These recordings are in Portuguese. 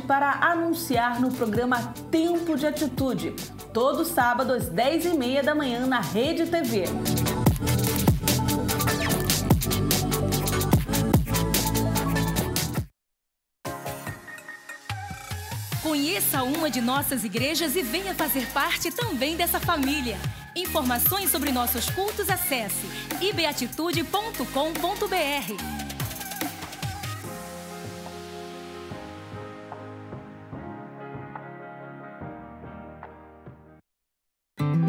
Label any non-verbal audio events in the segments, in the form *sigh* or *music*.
para anunciar no programa Tempo de Atitude, todo sábado às 10h30 da manhã na Rede TV. Conheça uma de nossas igrejas e venha fazer parte também dessa família. Informações sobre nossos cultos acesse ibeatitude.com.br.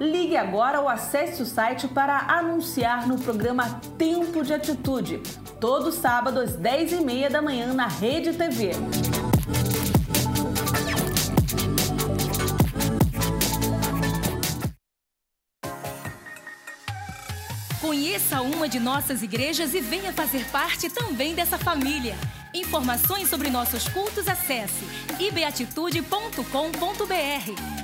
Ligue agora ou acesse o site para anunciar no programa Tempo de Atitude, todo sábado às 10h30 da manhã na Rede TV. Conheça uma de nossas igrejas e venha fazer parte também dessa família. Informações sobre nossos cultos acesse ibeatitude.com.br.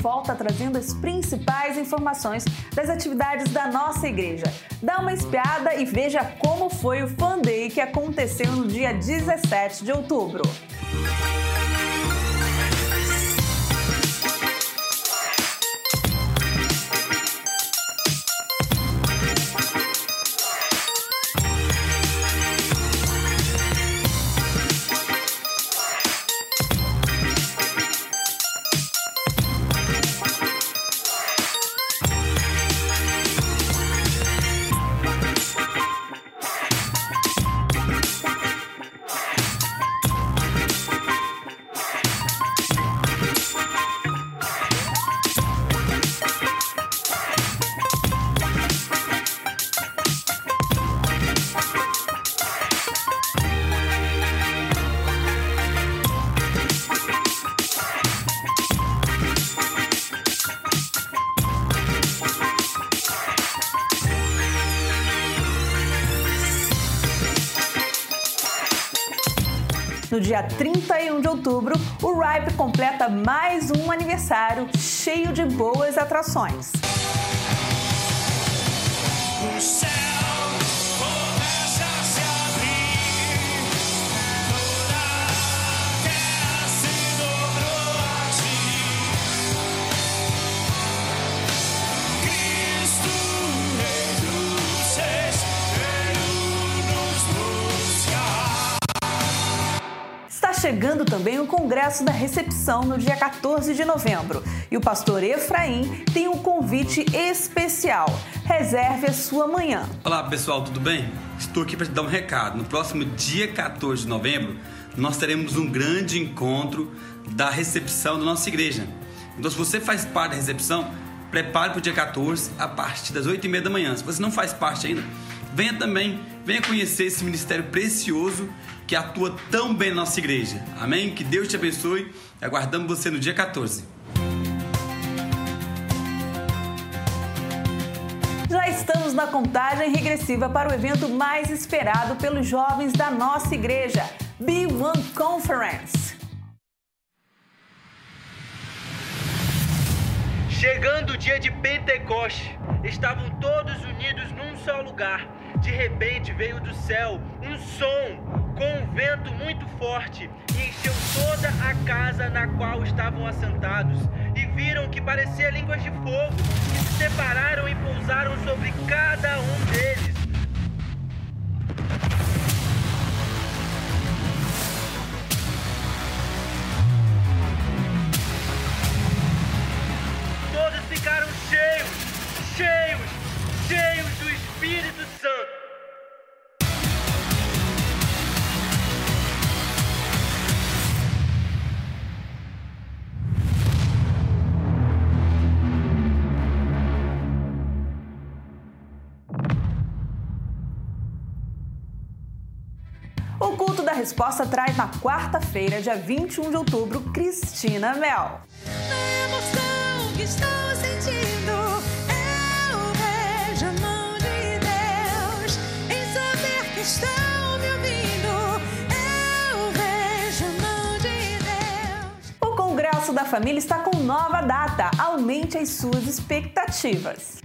Volta trazendo as principais informações das atividades da nossa igreja. Dá uma espiada e veja como foi o Fan Day que aconteceu no dia 17 de outubro. No dia 31 de outubro, o Ripe completa mais um aniversário cheio de boas atrações. Chegando também o Congresso da Recepção no dia 14 de novembro. E o pastor Efraim tem um convite especial. Reserve a sua manhã. Olá pessoal, tudo bem? Estou aqui para te dar um recado. No próximo dia 14 de novembro, nós teremos um grande encontro da recepção da nossa igreja. Então, se você faz parte da recepção, prepare para o dia 14 a partir das 8h30 da manhã. Se você não faz parte ainda, venha também, venha conhecer esse ministério precioso que atua tão bem na nossa igreja. Amém? Que Deus te abençoe. Aguardamos você no dia 14. Já estamos na contagem regressiva para o evento mais esperado pelos jovens da nossa igreja, B1 Conference. Chegando o dia de Pentecoste, estavam todos unidos num só lugar. De repente veio do céu um som com um vento muito forte e encheu toda a casa na qual estavam assentados. E viram que parecia línguas de fogo, que se separaram e pousaram sobre cada um deles. Todos ficaram cheios, cheios, cheios do Espírito Santo. O culto da resposta traz na quarta-feira, dia 21 de outubro, Cristina Mel. A emoção que estou sentindo, estão me ouvindo. Eu vejo a mão de Deus. O Congresso da Família está com nova data. Aumente as suas expectativas.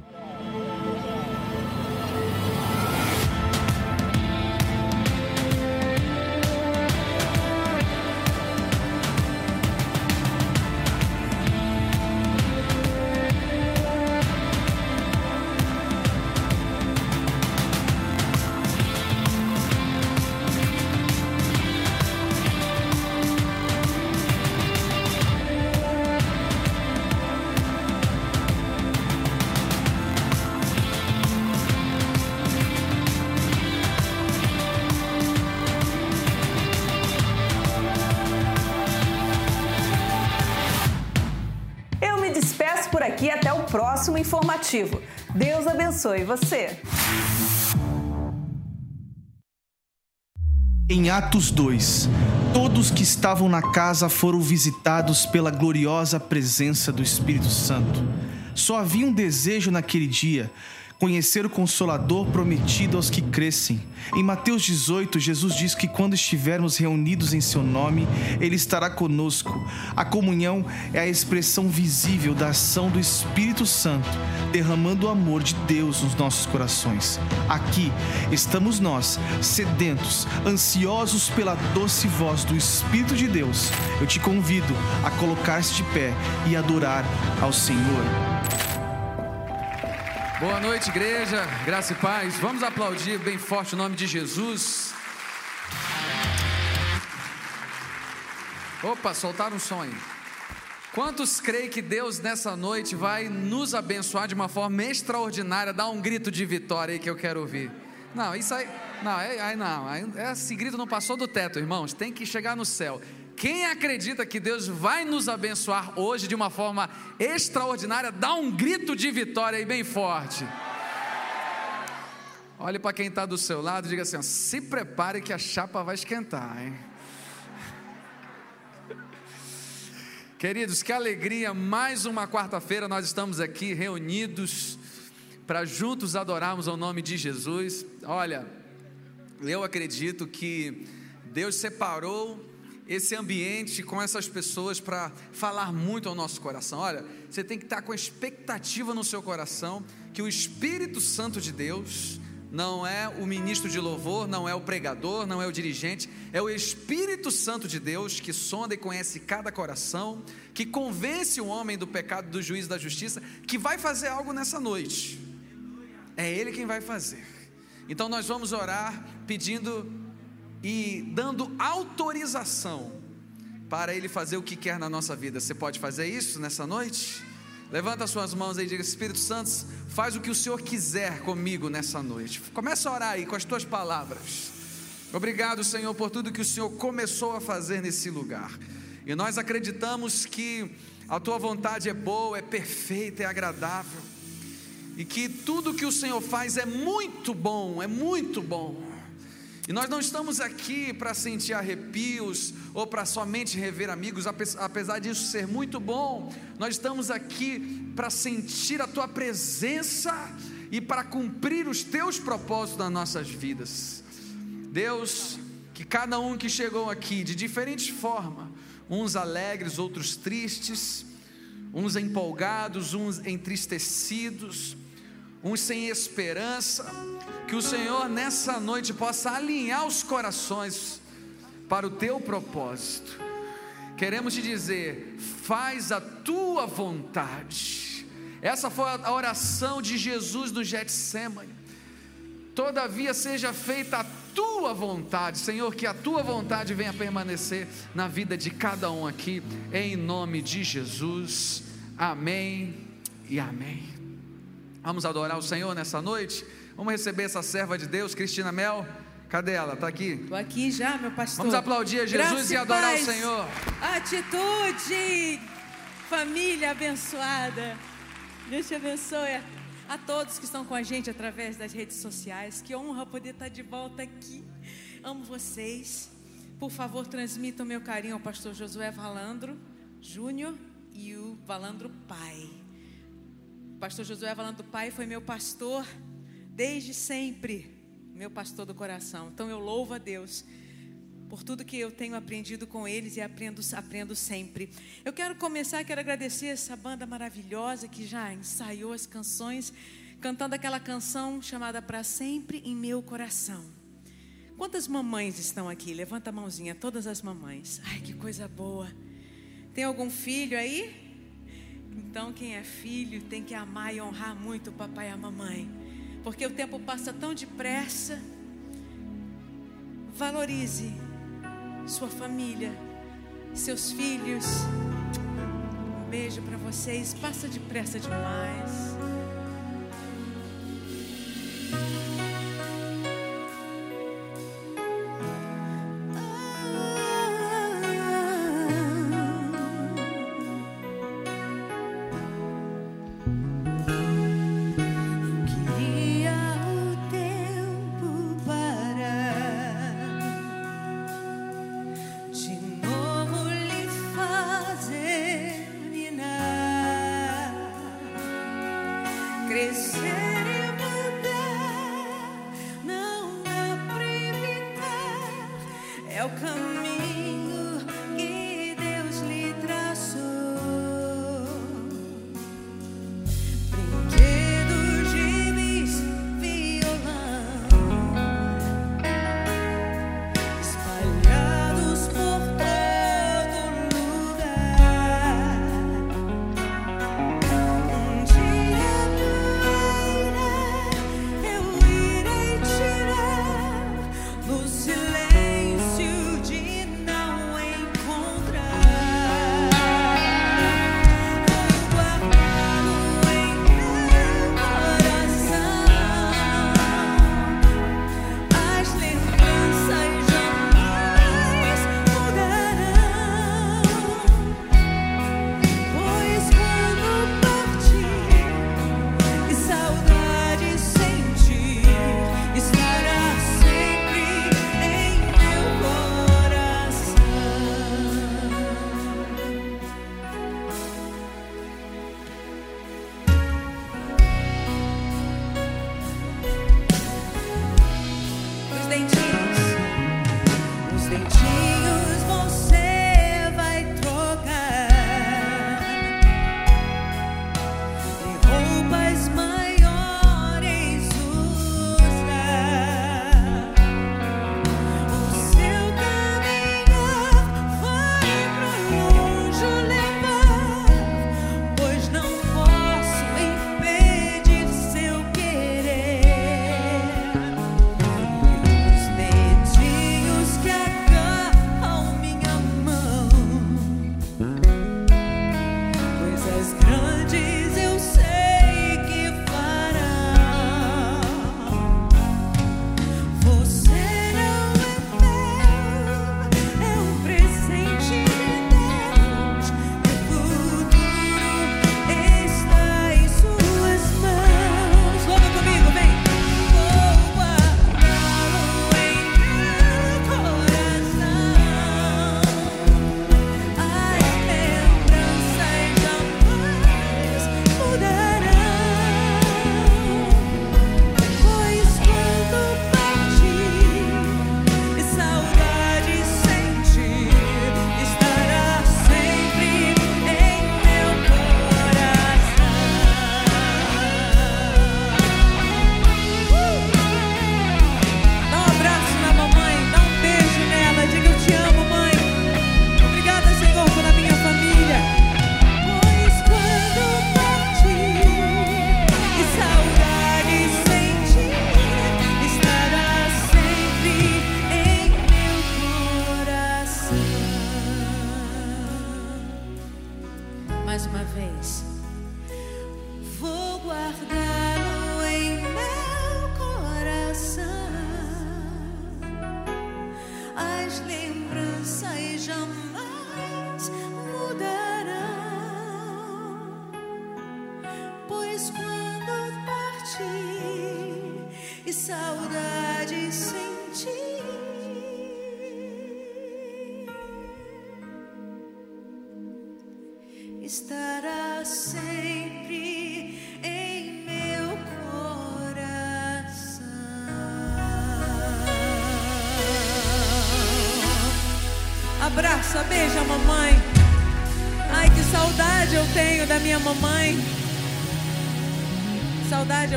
Informativo. Deus abençoe você. Em Atos 2, todos que estavam na casa foram visitados pela gloriosa presença do Espírito Santo. Só havia um desejo naquele dia conhecer o consolador prometido aos que crescem. Em Mateus 18, Jesus diz que quando estivermos reunidos em seu nome, ele estará conosco. A comunhão é a expressão visível da ação do Espírito Santo, derramando o amor de Deus nos nossos corações. Aqui estamos nós, sedentos, ansiosos pela doce voz do Espírito de Deus. Eu te convido a colocar-se de pé e adorar ao Senhor. Boa noite, igreja, graça e paz. Vamos aplaudir bem forte o nome de Jesus. Opa, soltaram um som aí. Quantos creem que Deus nessa noite vai nos abençoar de uma forma extraordinária? Dá um grito de vitória aí que eu quero ouvir. Não, isso aí, não, é, aí não, esse grito não passou do teto, irmãos. Tem que chegar no céu. Quem acredita que Deus vai nos abençoar hoje de uma forma extraordinária, dá um grito de vitória aí bem forte. Olhe para quem está do seu lado e diga assim: se prepare que a chapa vai esquentar, hein? Queridos, que alegria, mais uma quarta-feira nós estamos aqui reunidos para juntos adorarmos ao nome de Jesus. Olha, eu acredito que Deus separou esse ambiente com essas pessoas para falar muito ao nosso coração. Olha, você tem que estar com a expectativa no seu coração que o Espírito Santo de Deus não é o ministro de louvor, não é o pregador, não é o dirigente, é o Espírito Santo de Deus que sonda e conhece cada coração, que convence o homem do pecado, do juízo da justiça, que vai fazer algo nessa noite. É Ele quem vai fazer. Então nós vamos orar pedindo e dando autorização para Ele fazer o que quer na nossa vida. Você pode fazer isso nessa noite? Levanta suas mãos aí e diga: Espírito Santo, faz o que o Senhor quiser comigo nessa noite. Começa a orar aí com as tuas palavras. Obrigado, Senhor, por tudo que o Senhor começou a fazer nesse lugar. E nós acreditamos que a tua vontade é boa, é perfeita, é agradável. E que tudo que o Senhor faz é muito bom, é muito bom. E nós não estamos aqui para sentir arrepios ou para somente rever amigos, apesar disso ser muito bom, nós estamos aqui para sentir a tua presença e para cumprir os teus propósitos nas nossas vidas. Deus, que cada um que chegou aqui de diferentes formas, uns alegres, outros tristes, uns empolgados, uns entristecidos, uns sem esperança, que o Senhor nessa noite possa alinhar os corações para o teu propósito. Queremos te dizer, faz a tua vontade. Essa foi a oração de Jesus no Getsemane. Todavia seja feita a tua vontade, Senhor, que a tua vontade venha permanecer na vida de cada um aqui, em nome de Jesus. Amém e amém. Vamos adorar o Senhor nessa noite? Vamos receber essa serva de Deus, Cristina Mel. Cadê ela? Está aqui? Estou aqui já, meu pastor. Vamos aplaudir a Jesus Graça e adorar o Senhor. Atitude, família abençoada. Deus te abençoe a todos que estão com a gente através das redes sociais. Que honra poder estar de volta aqui. Amo vocês. Por favor, transmitam meu carinho ao pastor Josué Valandro Júnior e o Valandro Pai. O pastor Josué Valandro Pai foi meu pastor desde sempre, meu pastor do coração. Então eu louvo a Deus por tudo que eu tenho aprendido com eles e aprendo, aprendo sempre. Eu quero começar, quero agradecer essa banda maravilhosa que já ensaiou as canções, cantando aquela canção chamada Para Sempre em Meu Coração. Quantas mamães estão aqui? Levanta a mãozinha, todas as mamães. Ai, que coisa boa. Tem algum filho aí? Então, quem é filho tem que amar e honrar muito o papai e a mamãe porque o tempo passa tão depressa. Valorize sua família, seus filhos. Um beijo para vocês. Passa depressa demais.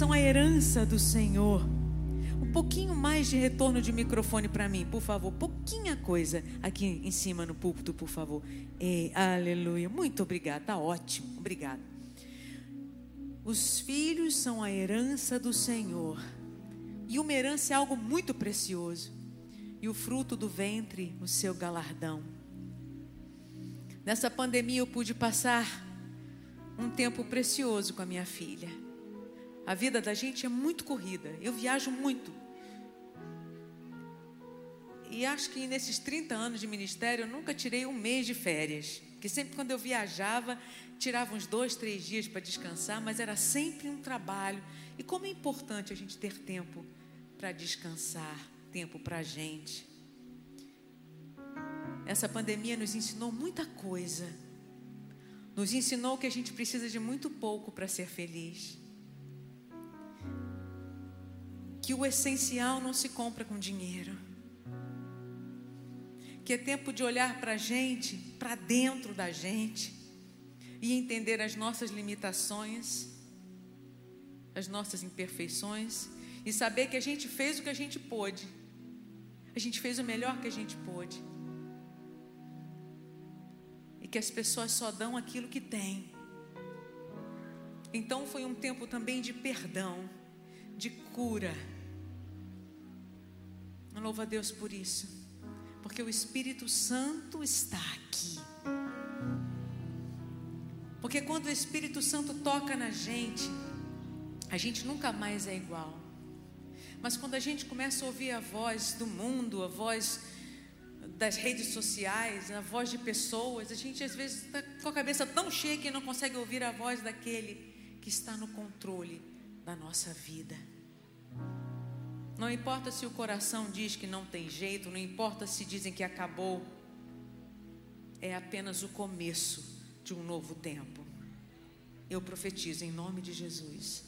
São a herança do Senhor. Um pouquinho mais de retorno de microfone para mim, por favor. Pouquinha coisa aqui em cima no púlpito, por favor. É, aleluia. Muito obrigada. Tá ótimo. Obrigada. Os filhos são a herança do Senhor. E uma herança é algo muito precioso. E o fruto do ventre, o seu galardão. Nessa pandemia eu pude passar um tempo precioso com a minha filha. A vida da gente é muito corrida. Eu viajo muito. E acho que nesses 30 anos de ministério eu nunca tirei um mês de férias. Porque sempre quando eu viajava, tirava uns dois, três dias para descansar, mas era sempre um trabalho. E como é importante a gente ter tempo para descansar, tempo para a gente. Essa pandemia nos ensinou muita coisa. Nos ensinou que a gente precisa de muito pouco para ser feliz. Que o essencial não se compra com dinheiro. Que é tempo de olhar para a gente, para dentro da gente, e entender as nossas limitações, as nossas imperfeições, e saber que a gente fez o que a gente pôde. A gente fez o melhor que a gente pôde. E que as pessoas só dão aquilo que têm. Então foi um tempo também de perdão, de cura. Louva a Deus por isso, porque o Espírito Santo está aqui. Porque quando o Espírito Santo toca na gente, a gente nunca mais é igual. Mas quando a gente começa a ouvir a voz do mundo, a voz das redes sociais, a voz de pessoas, a gente às vezes está com a cabeça tão cheia que não consegue ouvir a voz daquele que está no controle da nossa vida. Não importa se o coração diz que não tem jeito, não importa se dizem que acabou, é apenas o começo de um novo tempo. Eu profetizo em nome de Jesus.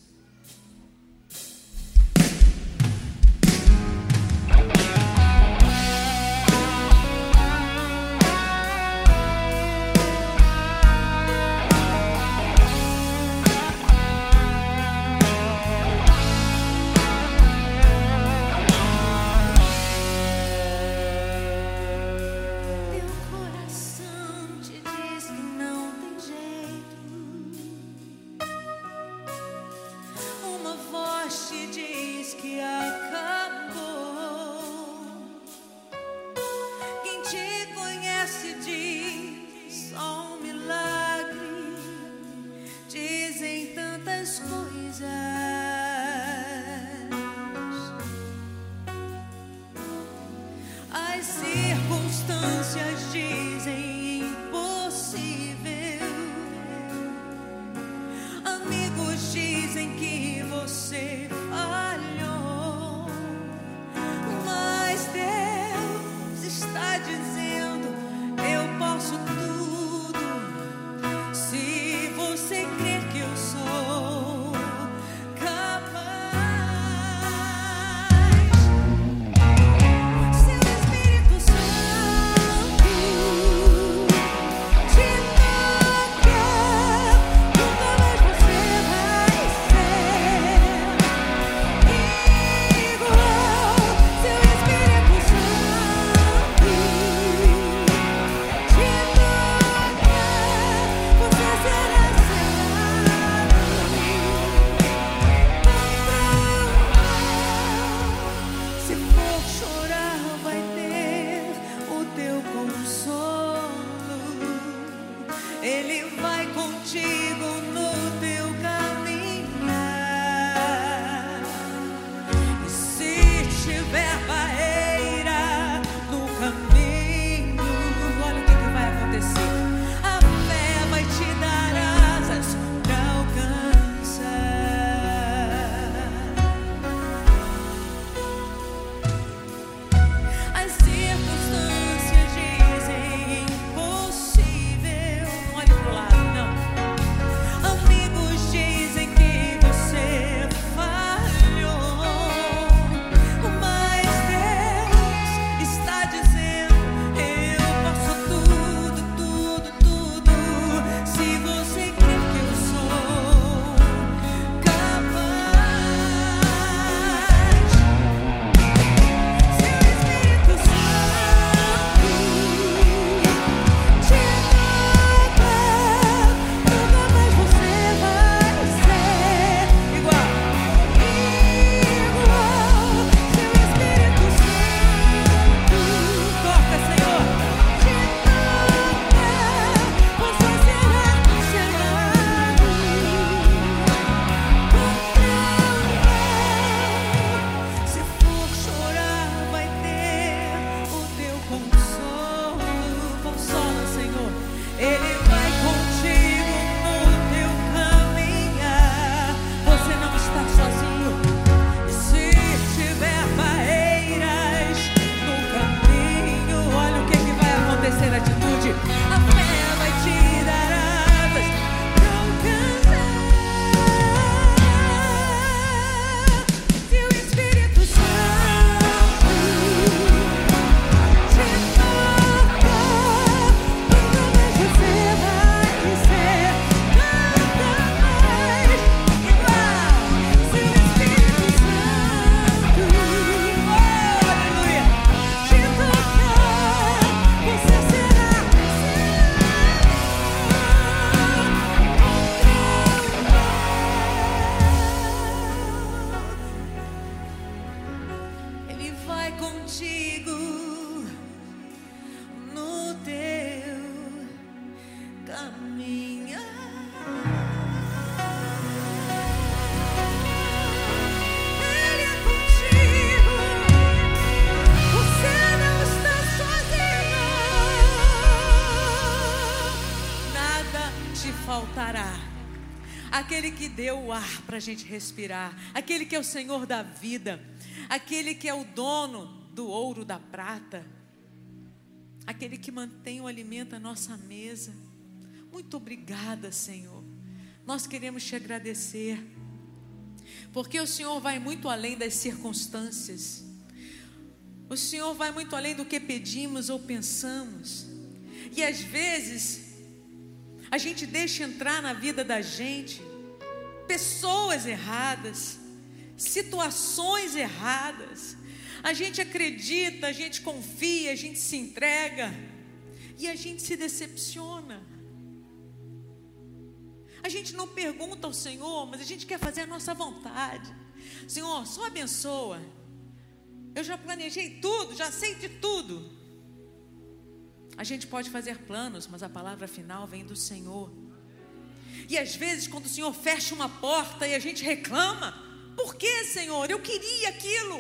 Para a gente respirar, aquele que é o Senhor da vida, aquele que é o dono do ouro, da prata, aquele que mantém o alimento à nossa mesa. Muito obrigada, Senhor. Nós queremos te agradecer, porque o Senhor vai muito além das circunstâncias. O Senhor vai muito além do que pedimos ou pensamos. E às vezes, a gente deixa entrar na vida da gente pessoas erradas, situações erradas. A gente acredita, a gente confia, a gente se entrega e a gente se decepciona. A gente não pergunta ao Senhor, mas a gente quer fazer a nossa vontade. Senhor, só abençoa. Eu já planejei tudo, já sei de tudo. A gente pode fazer planos, mas a palavra final vem do Senhor. E às vezes, quando o Senhor fecha uma porta e a gente reclama, por que, Senhor? Eu queria aquilo.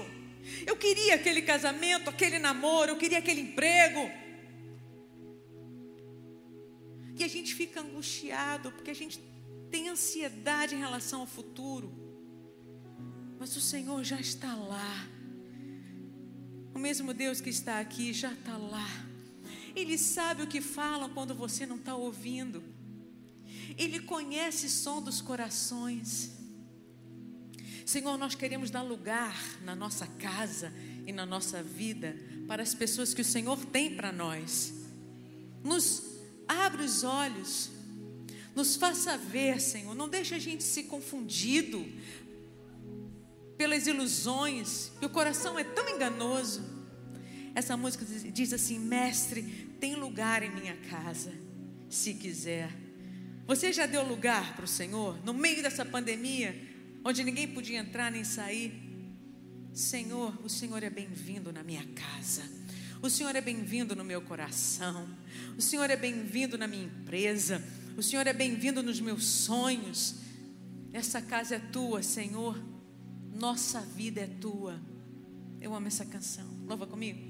Eu queria aquele casamento, aquele namoro, eu queria aquele emprego. E a gente fica angustiado, porque a gente tem ansiedade em relação ao futuro. Mas o Senhor já está lá. O mesmo Deus que está aqui já está lá. Ele sabe o que falam quando você não está ouvindo. Ele conhece o som dos corações. Senhor, nós queremos dar lugar na nossa casa e na nossa vida para as pessoas que o Senhor tem para nós. Nos abre os olhos, nos faça ver, Senhor. Não deixe a gente se confundido pelas ilusões, que o coração é tão enganoso. Essa música diz assim: Mestre, tem lugar em minha casa, se quiser. Você já deu lugar para o Senhor no meio dessa pandemia, onde ninguém podia entrar nem sair? Senhor, o Senhor é bem-vindo na minha casa. O Senhor é bem-vindo no meu coração. O Senhor é bem-vindo na minha empresa. O Senhor é bem-vindo nos meus sonhos. Essa casa é tua, Senhor. Nossa vida é tua. Eu amo essa canção. Louva comigo.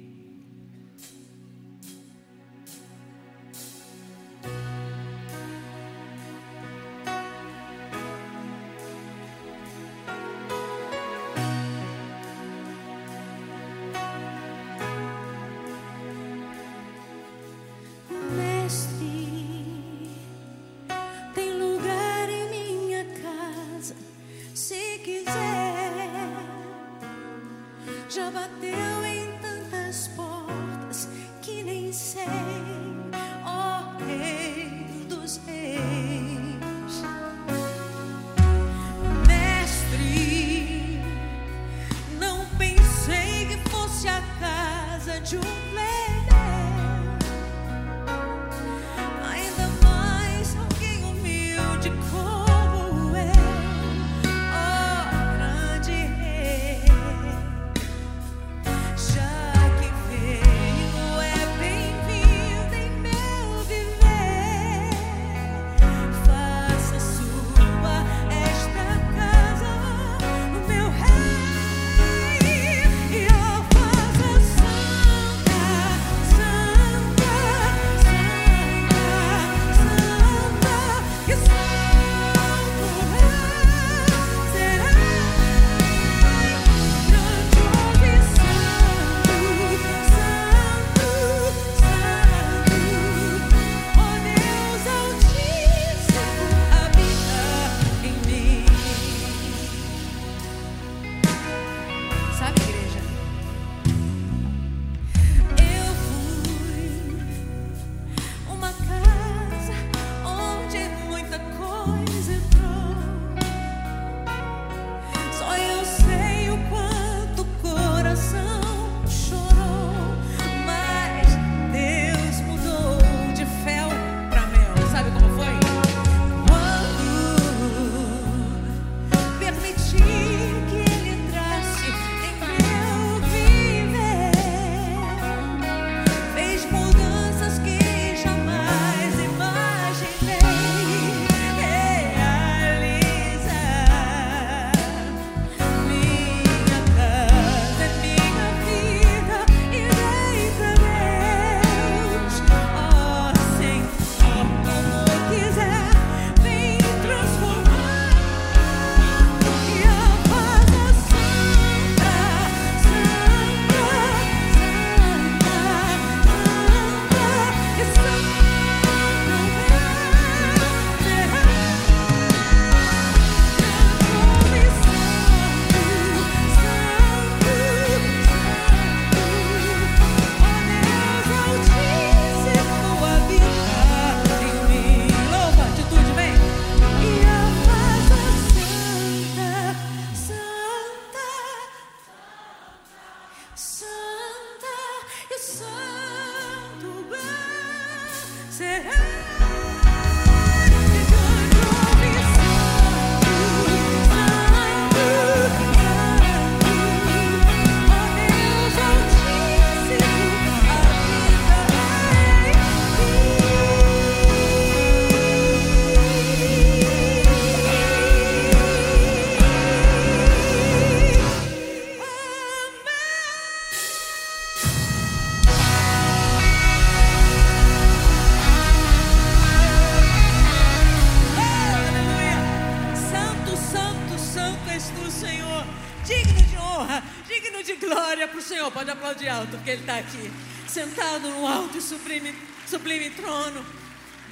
Porque Ele está aqui, sentado no alto e sublime, sublime trono,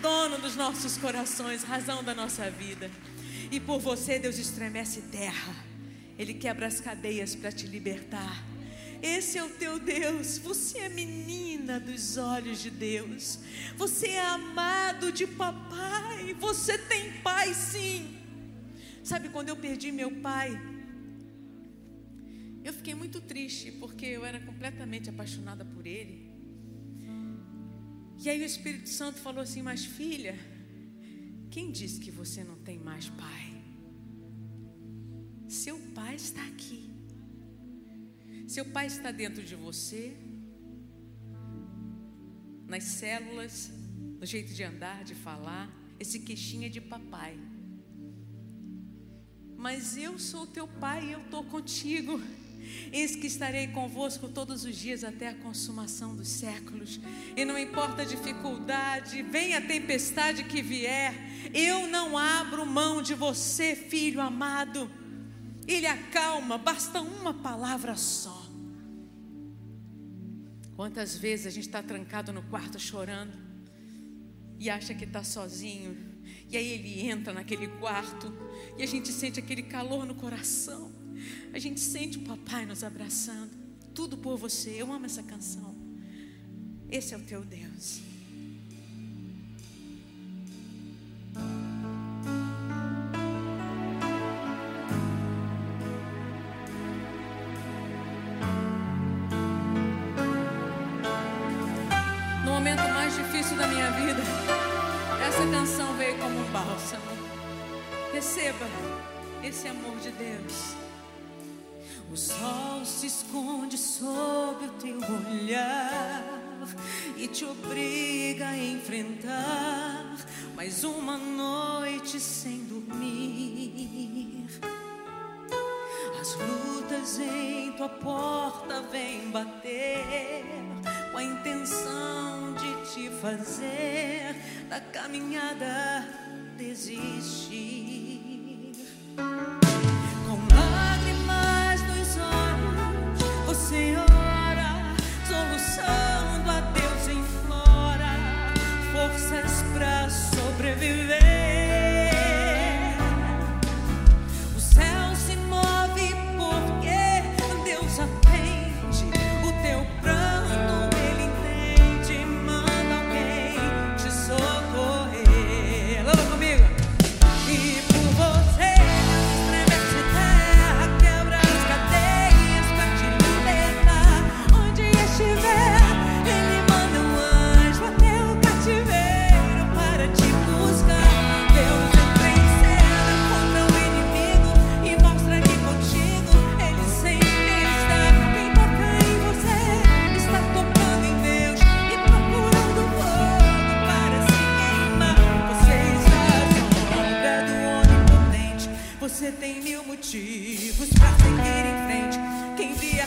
dono dos nossos corações, razão da nossa vida. E por você, Deus estremece terra. Ele quebra as cadeias para te libertar. Esse é o teu Deus. Você é menina dos olhos de Deus. Você é amado de papai. Você tem pai, sim. Sabe quando eu perdi meu pai? Eu fiquei muito triste porque eu era completamente apaixonada por ele. E aí o Espírito Santo falou assim: Mas filha, quem disse que você não tem mais pai? Seu pai está aqui. Seu pai está dentro de você, nas células, no jeito de andar, de falar. Esse queixinho é de papai. Mas eu sou teu pai e eu estou contigo. Eis que estarei convosco todos os dias até a consumação dos séculos. E não importa a dificuldade, venha a tempestade que vier, eu não abro mão de você, filho amado. Ele acalma, basta uma palavra só. Quantas vezes a gente está trancado no quarto chorando e acha que está sozinho, e aí ele entra naquele quarto e a gente sente aquele calor no coração, a gente sente o papai nos abraçando, tudo por você. Eu amo essa canção. Esse é o teu Deus. No momento mais difícil da minha vida, essa canção veio como um bálsamo. Receba esse amor de Deus. O sol se esconde sob o teu olhar e te obriga a enfrentar mais uma noite sem dormir. As lutas em tua porta vêm bater com a intenção de te fazer da caminhada desistir. Olhos, você Você tem mil motivos pra seguir em frente. Quem via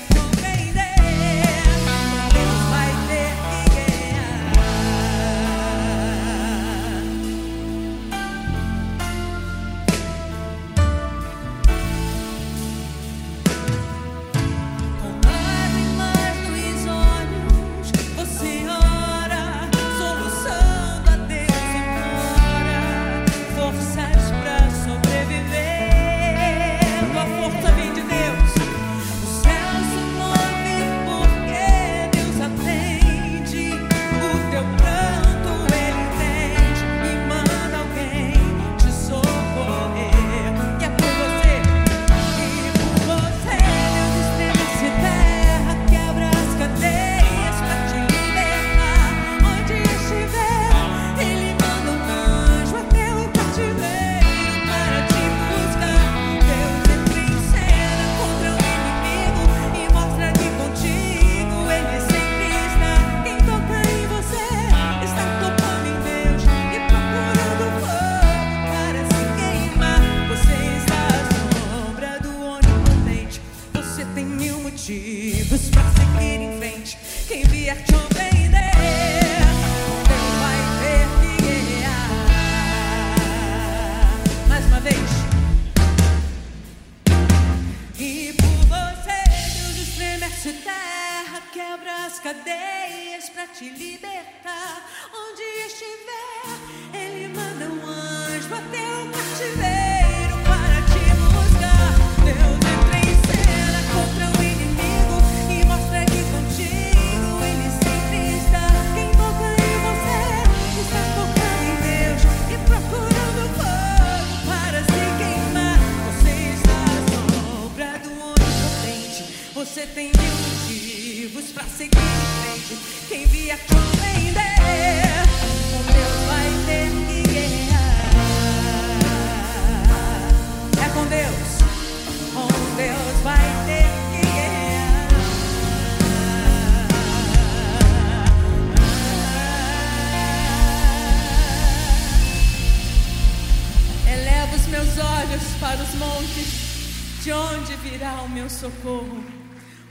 socorro?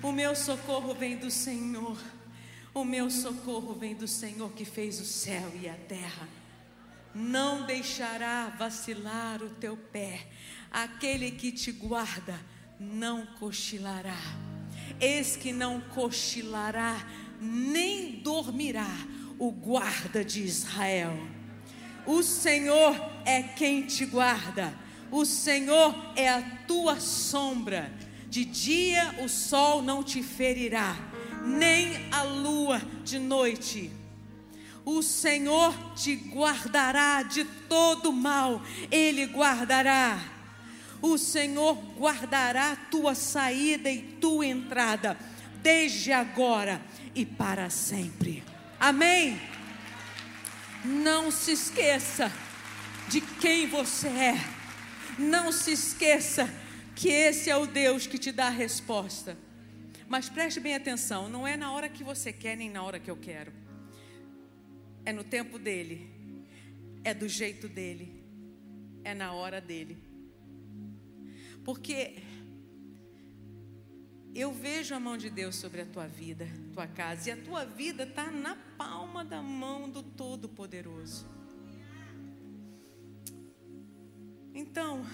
O meu socorro vem do Senhor. O meu socorro vem do Senhor que fez o céu e a terra. Não deixará vacilar o teu pé. Aquele que te guarda não cochilará. Eis que não cochilará, nem dormirá o guarda de Israel. O Senhor é quem te guarda. O Senhor é a tua sombra. De dia o sol não te ferirá, nem a lua de noite. O Senhor te guardará de todo mal, Ele guardará. O Senhor guardará tua saída e tua entrada, desde agora e para sempre. Amém? Não se esqueça de quem você é. Não se esqueça que esse é o Deus que te dá a resposta. Mas preste bem atenção, não é na hora que você quer nem na hora que eu quero. É no tempo dele. É do jeito dele. É na hora dele. Porque eu vejo a mão de Deus sobre a tua vida, tua casa, e a tua vida está na palma da mão do Todo-Poderoso. Então,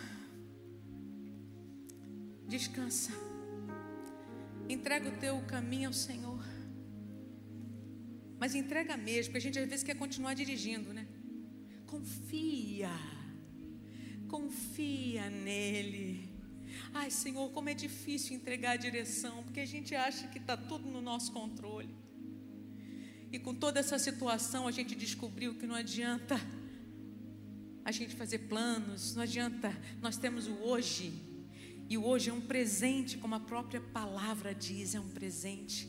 descansa, entrega o teu caminho ao Senhor, mas entrega mesmo, porque a gente às vezes quer continuar dirigindo, né? Confia, confia nele. Ai, Senhor, como é difícil entregar a direção, porque a gente acha que está tudo no nosso controle. E com toda essa situação, a gente descobriu que não adianta a gente fazer planos, não adianta, nós temos o hoje, e hoje é um presente, como a própria palavra diz, é um presente.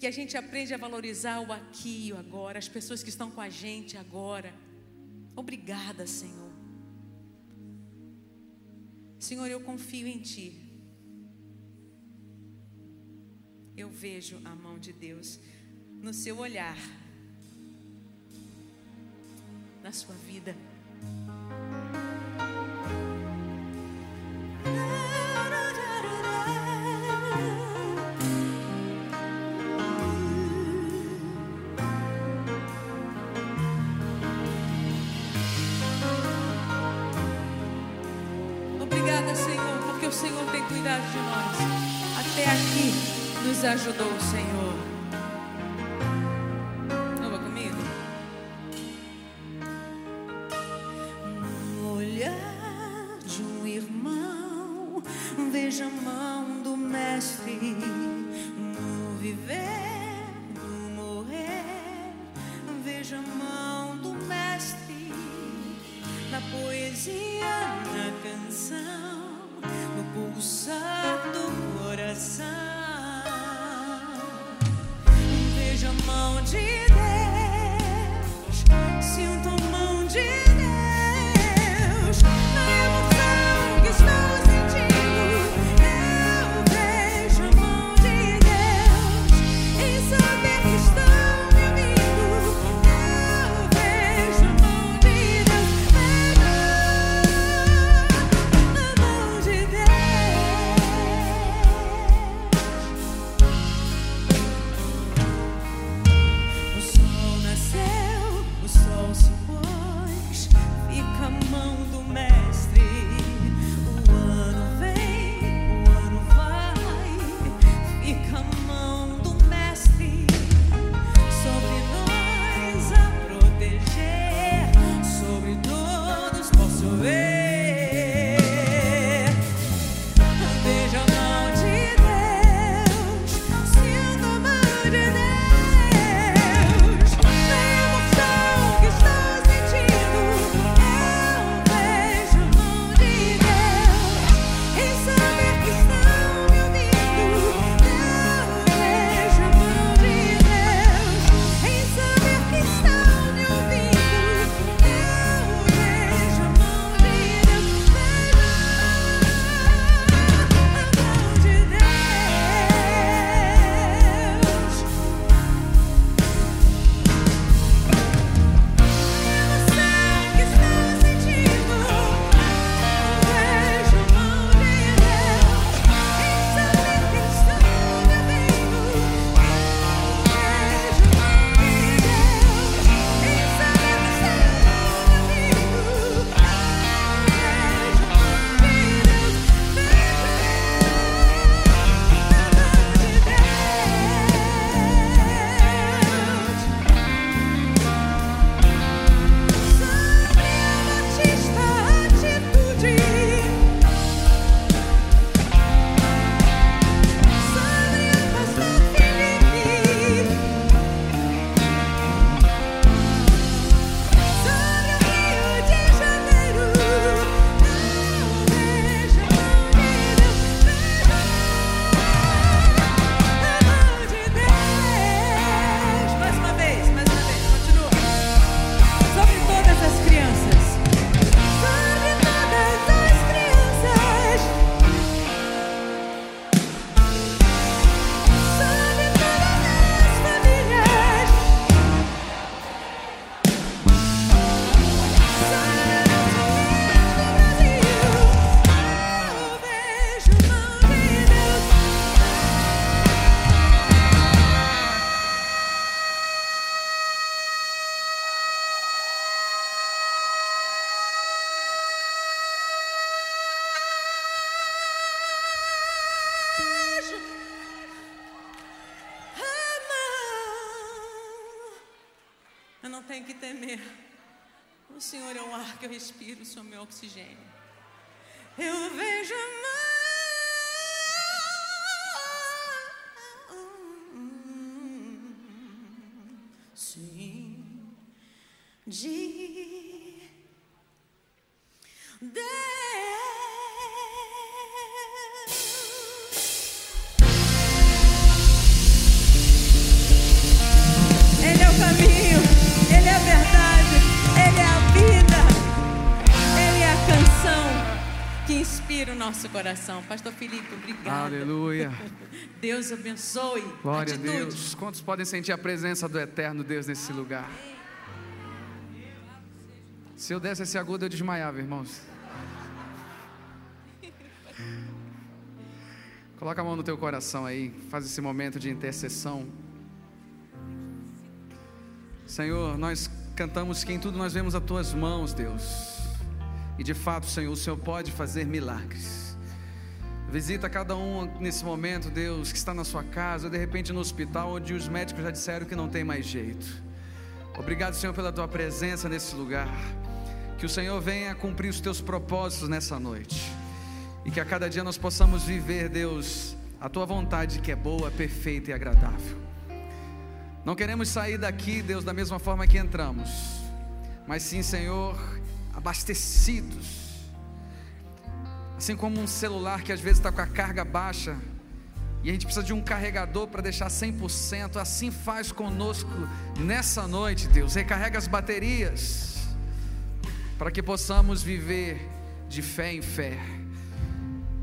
E a gente aprende a valorizar o aqui e o agora, as pessoas que estão com a gente agora. Obrigada, Senhor. Senhor, eu confio em Ti. Eu vejo a mão de Deus no seu olhar, na sua vida. De nós. Até aqui nos ajudou o Senhor. Meu oxigênio. Eu vejo a Sim, de nosso coração. Pastor Felipe, obrigada. Aleluia. *laughs* Deus abençoe. Glória Atitude. a Deus. Quantos podem sentir a presença do eterno Deus nesse lugar? Se eu desse esse agudo, eu desmaiava, irmãos. Coloca a mão no teu coração aí, faz esse momento de intercessão. Senhor, nós cantamos que em tudo nós vemos as tuas mãos, Deus. E de fato, Senhor, o Senhor pode fazer milagres. Visita cada um nesse momento, Deus, que está na sua casa, ou de repente no hospital, onde os médicos já disseram que não tem mais jeito. Obrigado, Senhor, pela tua presença nesse lugar. Que o Senhor venha cumprir os teus propósitos nessa noite. E que a cada dia nós possamos viver, Deus, a tua vontade que é boa, perfeita e agradável. Não queremos sair daqui, Deus, da mesma forma que entramos, mas sim, Senhor, abastecidos. Assim como um celular que às vezes está com a carga baixa e a gente precisa de um carregador para deixar 100%, assim faz conosco nessa noite, Deus. Recarrega as baterias para que possamos viver de fé em fé,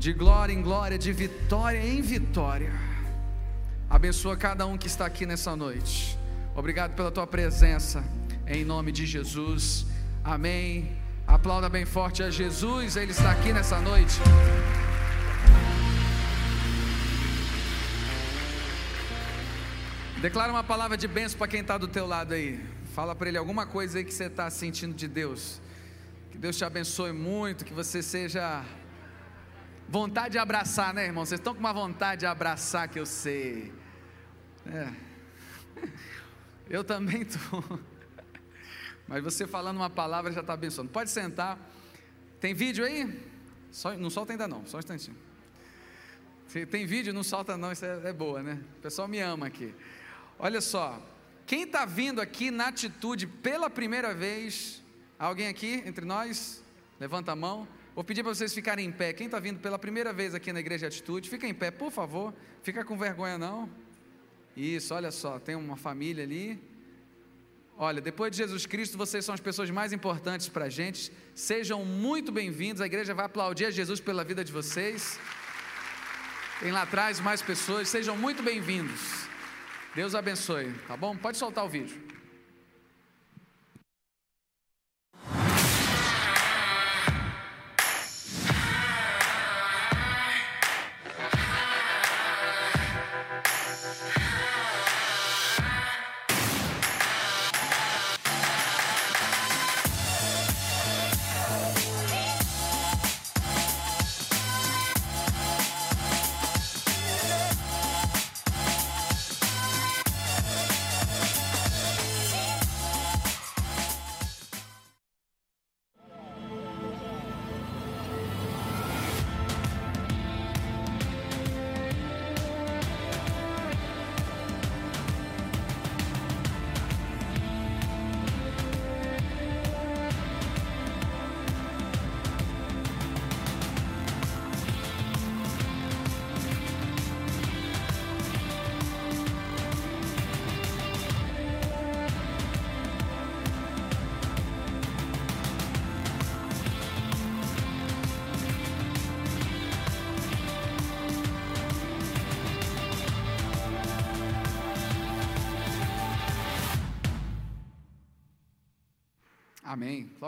de glória em glória, de vitória em vitória. Abençoa cada um que está aqui nessa noite. Obrigado pela tua presença, em nome de Jesus. Amém. Aplauda bem forte a Jesus, Ele está aqui nessa noite. Declara uma palavra de bênção para quem está do teu lado aí. Fala para ele alguma coisa aí que você está sentindo de Deus. Que Deus te abençoe muito, que você seja vontade de abraçar, né, irmão? Vocês estão com uma vontade de abraçar que eu sei. É. *laughs* Eu também estou. Mas você falando uma palavra já está abençoando. Pode sentar. Tem vídeo aí? Só, não solta ainda não, só um instantinho. Se tem vídeo, não solta não, isso é, é boa, né? O pessoal me ama aqui. Olha só, quem está vindo aqui na atitude pela primeira vez, alguém aqui entre nós? Levanta a mão. Vou pedir para vocês ficarem em pé. Quem está vindo pela primeira vez aqui na Igreja Atitude, fica em pé, por favor. Fica com vergonha não. Isso, olha só, tem uma família ali. Olha, depois de Jesus Cristo, vocês são as pessoas mais importantes para a gente. Sejam muito bem-vindos. A igreja vai aplaudir a Jesus pela vida de vocês. Tem lá atrás mais pessoas. Sejam muito bem-vindos. Deus abençoe, tá bom? Pode soltar o vídeo.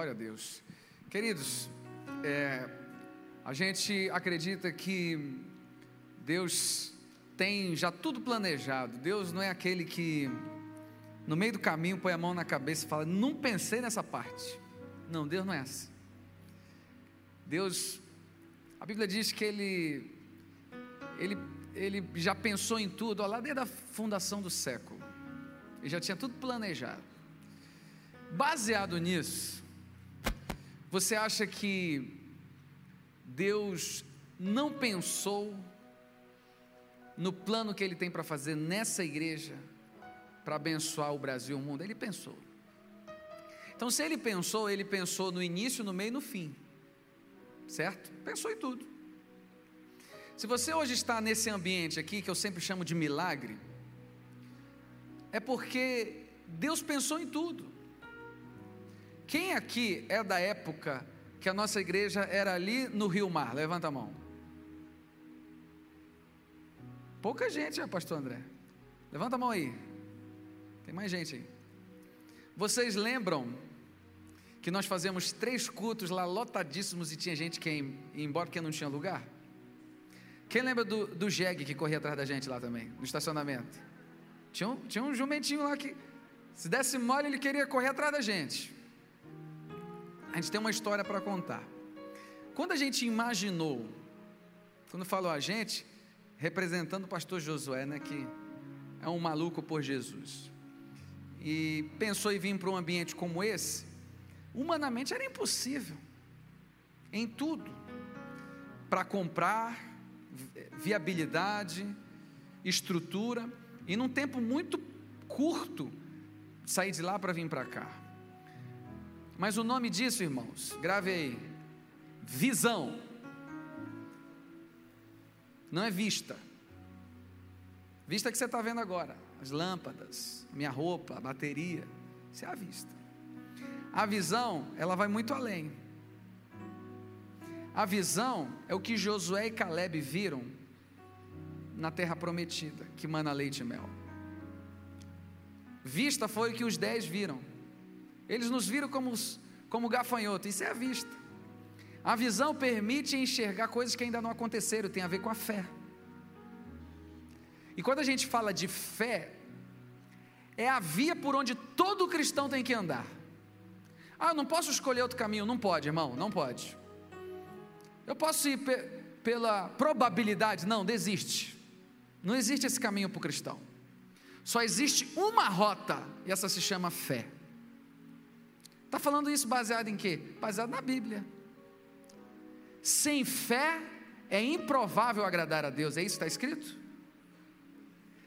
Glória a Deus. Queridos, é, a gente acredita que Deus tem já tudo planejado. Deus não é aquele que no meio do caminho põe a mão na cabeça e fala: Não pensei nessa parte. Não, Deus não é assim. Deus, a Bíblia diz que Ele, Ele, Ele já pensou em tudo, ó, lá desde a fundação do século. Ele já tinha tudo planejado. Baseado nisso, você acha que Deus não pensou no plano que Ele tem para fazer nessa igreja para abençoar o Brasil e o mundo? Ele pensou. Então, se Ele pensou, Ele pensou no início, no meio e no fim, certo? Pensou em tudo. Se você hoje está nesse ambiente aqui, que eu sempre chamo de milagre, é porque Deus pensou em tudo. Quem aqui é da época que a nossa igreja era ali no Rio Mar? Levanta a mão. Pouca gente, né, pastor André? Levanta a mão aí. Tem mais gente aí. Vocês lembram que nós fazíamos três cultos lá lotadíssimos e tinha gente que ia embora porque não tinha lugar? Quem lembra do, do jegue que corria atrás da gente lá também, no estacionamento? Tinha um, tinha um jumentinho lá que, se desse mole, ele queria correr atrás da gente. A gente tem uma história para contar. Quando a gente imaginou, quando falou a gente, representando o pastor Josué, né, que é um maluco por Jesus, e pensou em vir para um ambiente como esse, humanamente era impossível, em tudo, para comprar, viabilidade, estrutura, e num tempo muito curto, sair de lá para vir para cá. Mas o nome disso, irmãos, grave aí: visão. Não é vista. Vista que você está vendo agora. As lâmpadas, minha roupa, a bateria. Isso é a vista. A visão, ela vai muito além. A visão é o que Josué e Caleb viram na terra prometida, que mana leite e mel. Vista foi o que os dez viram. Eles nos viram como, como gafanhoto, isso é a vista. A visão permite enxergar coisas que ainda não aconteceram, tem a ver com a fé. E quando a gente fala de fé, é a via por onde todo cristão tem que andar. Ah, não posso escolher outro caminho? Não pode, irmão, não pode. Eu posso ir pe pela probabilidade? Não, desiste. Não existe esse caminho para o cristão. Só existe uma rota, e essa se chama fé. Está falando isso baseado em quê? Baseado na Bíblia. Sem fé é improvável agradar a Deus, é isso que está escrito?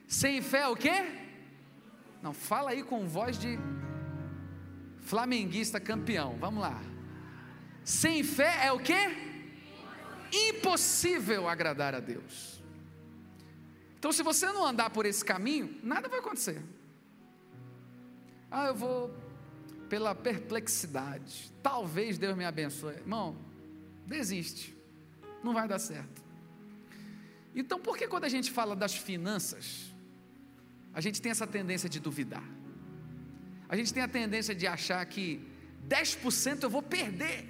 Sem fé o quê? Não, fala aí com voz de flamenguista campeão, vamos lá. Sem fé é o quê? impossível agradar a Deus. Então, se você não andar por esse caminho, nada vai acontecer. Ah, eu vou pela perplexidade. Talvez Deus me abençoe. Irmão, desiste. Não vai dar certo. Então, por que quando a gente fala das finanças, a gente tem essa tendência de duvidar? A gente tem a tendência de achar que 10% eu vou perder.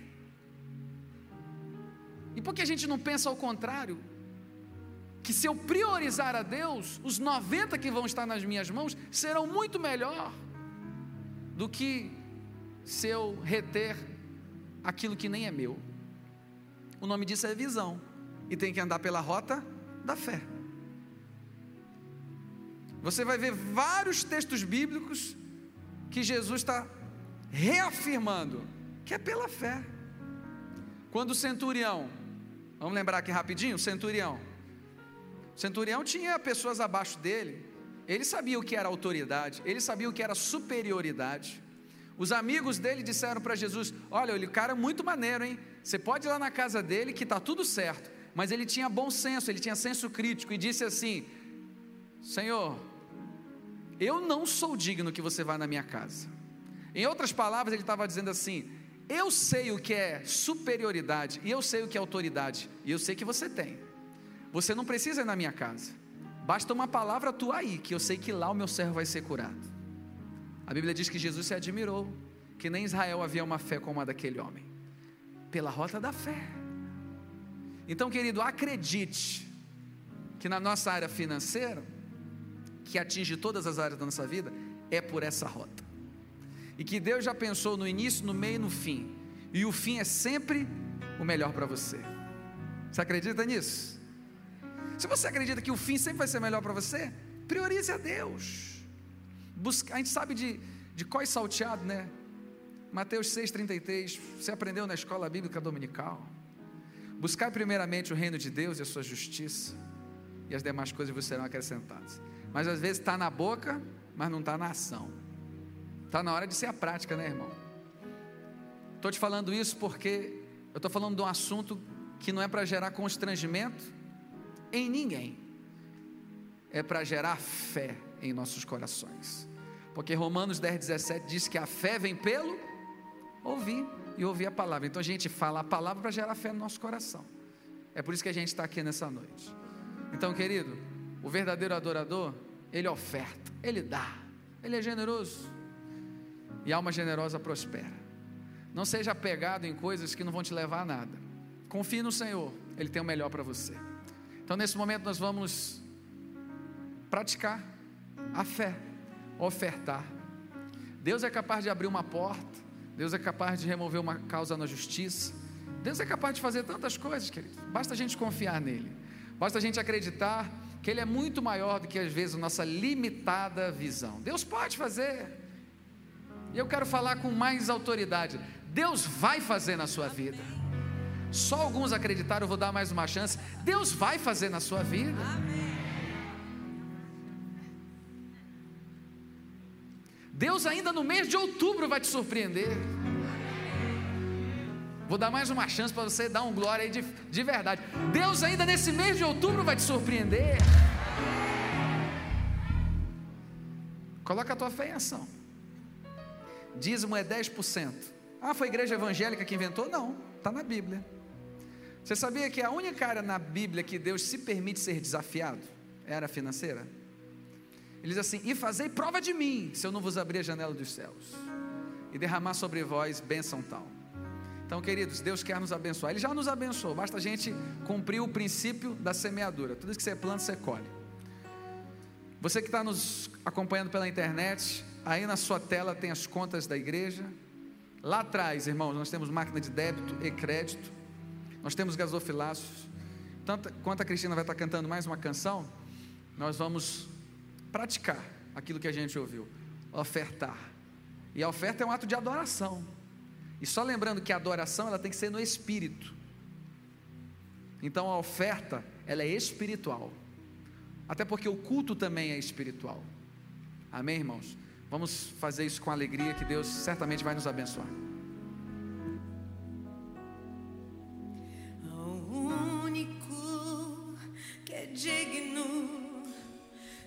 E por que a gente não pensa ao contrário? Que se eu priorizar a Deus, os 90 que vão estar nas minhas mãos serão muito melhor do que se eu reter aquilo que nem é meu. O nome disso é visão. E tem que andar pela rota da fé. Você vai ver vários textos bíblicos que Jesus está reafirmando que é pela fé. Quando o centurião Vamos lembrar aqui rapidinho: o centurião. O centurião tinha pessoas abaixo dele. Ele sabia o que era autoridade, ele sabia o que era superioridade. Os amigos dele disseram para Jesus: Olha, ele cara é muito maneiro, hein? Você pode ir lá na casa dele que está tudo certo. Mas ele tinha bom senso, ele tinha senso crítico e disse assim: Senhor, eu não sou digno que você vá na minha casa. Em outras palavras, ele estava dizendo assim: eu sei o que é superioridade e eu sei o que é autoridade, e eu sei que você tem. Você não precisa ir na minha casa. Basta uma palavra tua aí, que eu sei que lá o meu servo vai ser curado. A Bíblia diz que Jesus se admirou que nem Israel havia uma fé como a daquele homem. Pela rota da fé. Então, querido, acredite que na nossa área financeira, que atinge todas as áreas da nossa vida, é por essa rota e que Deus já pensou no início, no meio e no fim, e o fim é sempre o melhor para você. Você acredita nisso? Se você acredita que o fim sempre vai ser melhor para você, priorize a Deus. Busca, a gente sabe de, de e salteado, né? Mateus 6,33, você aprendeu na escola bíblica dominical. Buscar primeiramente o reino de Deus e a sua justiça, e as demais coisas vos serão acrescentadas. Mas às vezes está na boca, mas não está na ação. Está na hora de ser a prática, né, irmão? Estou te falando isso porque eu estou falando de um assunto que não é para gerar constrangimento em ninguém, é para gerar fé em nossos corações. Porque Romanos 10, 17 diz que a fé vem pelo ouvir e ouvir a palavra. Então a gente fala a palavra para gerar fé no nosso coração. É por isso que a gente está aqui nessa noite. Então, querido, o verdadeiro adorador, ele oferta, ele dá, ele é generoso. E alma generosa prospera. Não seja apegado em coisas que não vão te levar a nada. Confie no Senhor, Ele tem o melhor para você. Então, nesse momento, nós vamos praticar a fé, ofertar. Deus é capaz de abrir uma porta, Deus é capaz de remover uma causa na justiça, Deus é capaz de fazer tantas coisas, querido. Basta a gente confiar nele, basta a gente acreditar que Ele é muito maior do que às vezes a nossa limitada visão. Deus pode fazer, e eu quero falar com mais autoridade: Deus vai fazer na sua vida. Só alguns acreditaram, eu vou dar mais uma chance. Deus vai fazer na sua vida. Deus ainda no mês de outubro vai te surpreender. Vou dar mais uma chance para você dar um glória aí de, de verdade. Deus ainda nesse mês de outubro vai te surpreender. Coloca a tua fé em ação. Dízimo é 10%. Ah, foi a igreja evangélica que inventou? Não, está na Bíblia. Você sabia que a única área na Bíblia que Deus se permite ser desafiado era financeira? Ele diz assim: E fazei prova de mim, se eu não vos abrir a janela dos céus, e derramar sobre vós bênção tal. Então, queridos, Deus quer nos abençoar. Ele já nos abençoou, basta a gente cumprir o princípio da semeadura. Tudo que você planta, você colhe. Você que está nos acompanhando pela internet, aí na sua tela tem as contas da igreja. Lá atrás, irmãos, nós temos máquina de débito e crédito. Nós temos gasofilaços. Tanto quanto a Cristina vai estar cantando mais uma canção, nós vamos praticar aquilo que a gente ouviu, ofertar. E a oferta é um ato de adoração. E só lembrando que a adoração ela tem que ser no espírito. Então a oferta ela é espiritual. Até porque o culto também é espiritual. Amém, irmãos? Vamos fazer isso com alegria que Deus certamente vai nos abençoar. Único que é digno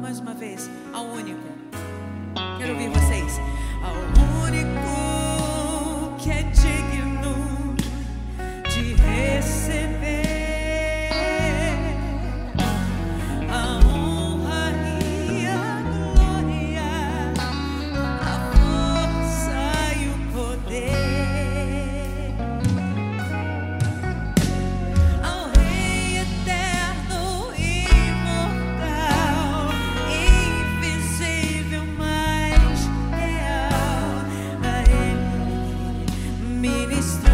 Mais uma vez, ao único. Quero ouvir vocês. Ao único ministrar.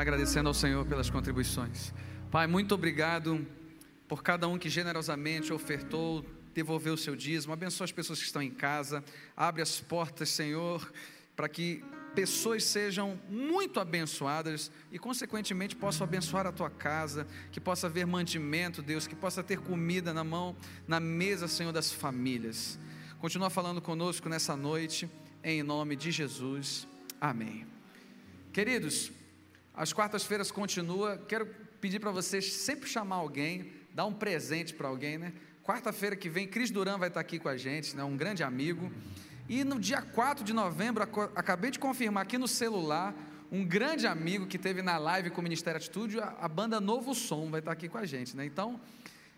Orar agradecendo ao Senhor pelas contribuições. Pai, muito obrigado por cada um que generosamente ofertou, devolveu o seu dízimo. Abençoa as pessoas que estão em casa. Abre as portas, Senhor, para que pessoas sejam muito abençoadas e, consequentemente, possam abençoar a tua casa, que possa haver mantimento, Deus, que possa ter comida na mão, na mesa, Senhor, das famílias. Continua falando conosco nessa noite, em nome de Jesus. Amém. Queridos, as quartas-feiras continua. Quero pedir para vocês sempre chamar alguém, dar um presente para alguém, né? Quarta-feira que vem, Cris Duran vai estar aqui com a gente, né? um grande amigo. E no dia 4 de novembro, acabei de confirmar aqui no celular, um grande amigo que teve na live com o Ministério Atitude, a, banda Novo Som vai estar aqui com a gente, né? Então,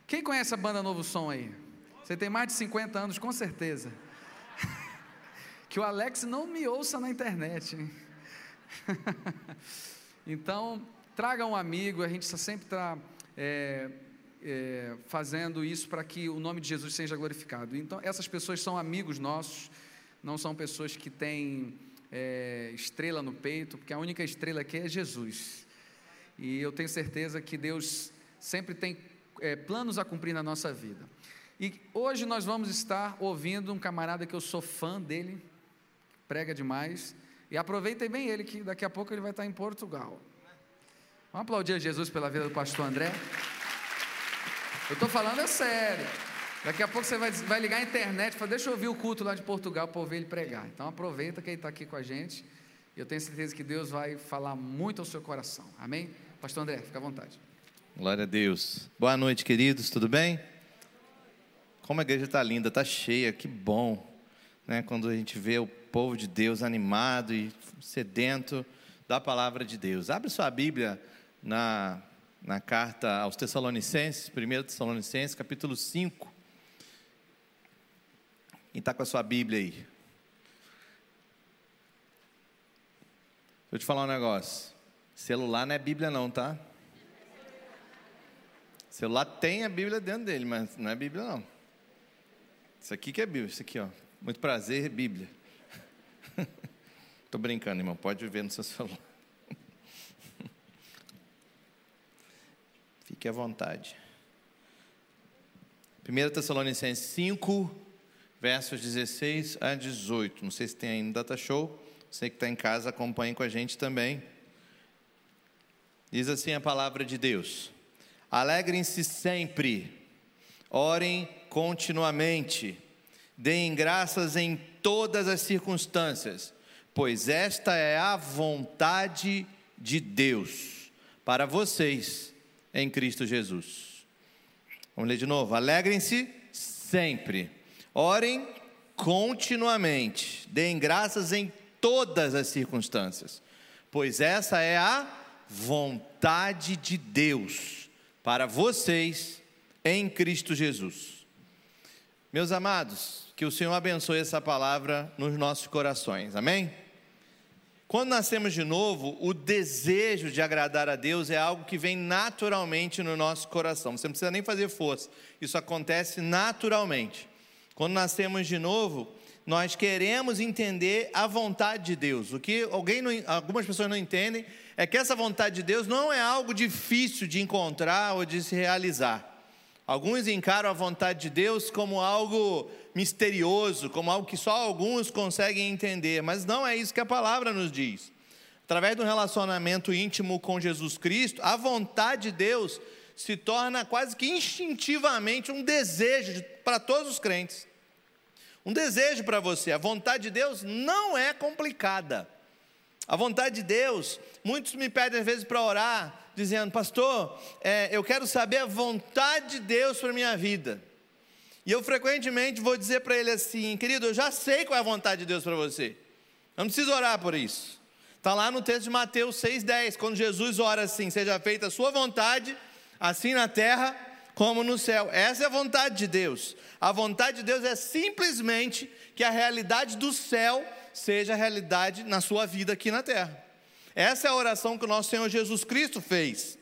quem conhece a banda Novo Som aí? Você tem mais de 50 anos, com certeza. *laughs* que o Alex não me ouça na internet? *laughs* então, traga um amigo, a gente sempre está fazendo isso para que o nome de Jesus seja glorificado. Então, essas pessoas são amigos nossos, não são pessoas que têm é, estrela no peito, porque a única estrela aqui é Jesus. E eu tenho certeza que Deus sempre tem é, planos a cumprir na nossa vida. E hoje nós vamos estar ouvindo um camarada que eu sou fã dele, prega demais. E aproveitem bem ele, que daqui a pouco ele vai estar em Portugal. Vamos aplaudir a Jesus pela vida do pastor André. Eu estou falando é sério. Daqui a pouco você vai, vai ligar a internet e falar, deixa eu ouvir o culto lá de Portugal para ouvir ele pregar. Então aproveita que ele está aqui com a gente. E eu tenho certeza que Deus vai falar muito ao seu coração. Amém? Pastor André, fica à vontade. Glória a Deus. Boa noite, queridos, tudo bem? Como a igreja está linda, está cheia, que bom. Né? Quando a gente vê o povo de Deus animado e sedento da palavra de Deus. Abre sua Bíblia na, na carta aos Tessalonicenses, 1 Tessalonicenses, capítulo 5. Quem está com a sua Bíblia aí? Deixa eu te falar um negócio. Celular não é Bíblia não, tá? Celular tem a Bíblia dentro dele, mas não é Bíblia não. Isso aqui que é Bíblia, isso aqui, ó. Muito prazer, Bíblia. Tô brincando, irmão, pode ver no seu celular. *laughs* Fique à vontade. 1 Tessalonicenses 5, versos 16 a 18. Não sei se tem aí no Data Show. Você que está em casa, acompanhe com a gente também. Diz assim a palavra de Deus: Alegrem-se sempre, orem continuamente, deem graças em todas as circunstâncias, pois esta é a vontade de Deus para vocês em Cristo Jesus. Vamos ler de novo. Alegrem-se sempre, orem continuamente, deem graças em todas as circunstâncias, pois essa é a vontade de Deus para vocês em Cristo Jesus. Meus amados, que o Senhor abençoe essa palavra nos nossos corações, amém? Quando nascemos de novo, o desejo de agradar a Deus é algo que vem naturalmente no nosso coração. Você não precisa nem fazer força, isso acontece naturalmente. Quando nascemos de novo, nós queremos entender a vontade de Deus. O que alguém não, algumas pessoas não entendem é que essa vontade de Deus não é algo difícil de encontrar ou de se realizar. Alguns encaram a vontade de Deus como algo misterioso, como algo que só alguns conseguem entender, mas não é isso que a palavra nos diz. Através de um relacionamento íntimo com Jesus Cristo, a vontade de Deus se torna quase que instintivamente um desejo de- para todos os crentes. Um desejo para você. A vontade de Deus não é complicada. A vontade de Deus, muitos me pedem às vezes para orar, dizendo, pastor, é, eu quero saber a vontade de Deus para minha vida. E eu frequentemente vou dizer para ele assim, querido, eu já sei qual é a vontade de Deus para você. Eu não preciso orar por isso. Está lá no texto de Mateus 6,10, quando Jesus ora assim: seja feita a sua vontade, assim na terra como no céu. Essa é a vontade de Deus. A vontade de Deus é simplesmente que a realidade do céu seja realidade na sua vida aqui na terra. Essa é a oração que o nosso Senhor Jesus Cristo fez.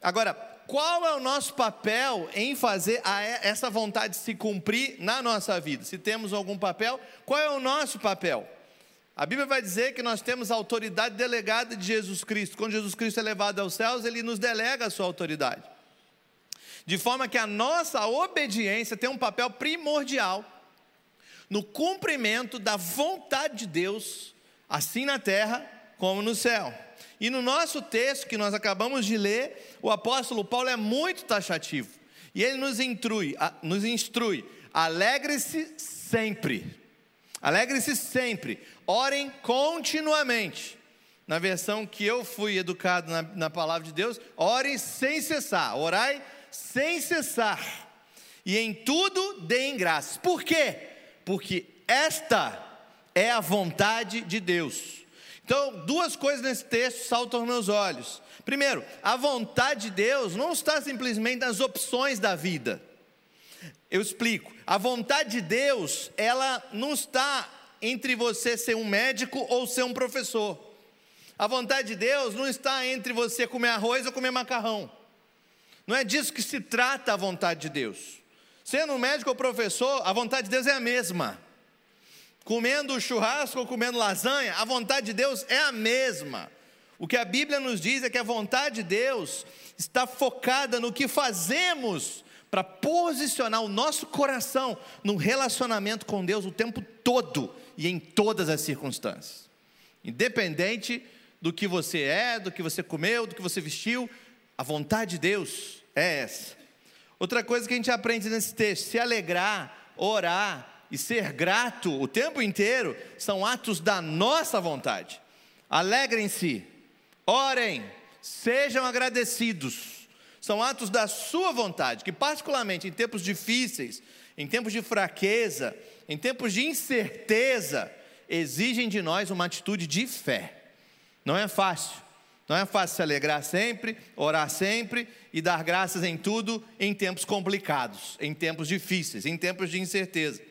Agora, qual é o nosso papel em fazer a- essa vontade se cumprir na nossa vida? Se temos algum papel, qual é o nosso papel? A Bíblia vai dizer que nós temos a autoridade delegada de Jesus Cristo. Quando Jesus Cristo é levado aos céus, ele nos delega a sua autoridade. De forma que a nossa obediência tem um papel primordial no cumprimento da vontade de Deus, assim na terra como no céu. E no nosso texto que nós acabamos de ler, o apóstolo Paulo é muito taxativo. E ele nos instrui, nos instrui: alegre-se sempre. Alegre-se sempre. Orem continuamente. Na versão que eu fui educado na, na palavra de Deus, orem sem cessar. Orai sem cessar. E em tudo deem graças. Por quê? Porque esta é a vontade de Deus. Então, duas coisas nesse texto saltam meus olhos. Primeiro, a vontade de Deus não está simplesmente nas opções da vida. Eu explico. A vontade de Deus, ela não está entre você ser um médico ou ser um professor. A vontade de Deus não está entre você comer arroz ou comer macarrão. Não é disso que se trata a vontade de Deus. Sendo um médico ou professor, a vontade de Deus é a mesma. Comendo churrasco ou comendo lasanha, a vontade de Deus é a mesma. O que a Bíblia nos diz é que a vontade de Deus está focada no que fazemos para posicionar o nosso coração no relacionamento com Deus o tempo todo e em todas as circunstâncias. Independente do que você é, do que você comeu, do que você vestiu, a vontade de Deus é essa. Outra coisa que a gente aprende nesse texto: se alegrar, orar e ser grato o tempo inteiro são atos da nossa vontade. Alegrem-se, orem, sejam agradecidos. São atos da sua vontade, que, particularmente em tempos difíceis, em tempos de fraqueza, em tempos de incerteza, exigem de nós uma atitude de fé. Não é fácil. Não é fácil se alegrar sempre, orar sempre e dar graças em tudo em tempos complicados, em tempos difíceis, em tempos de incerteza.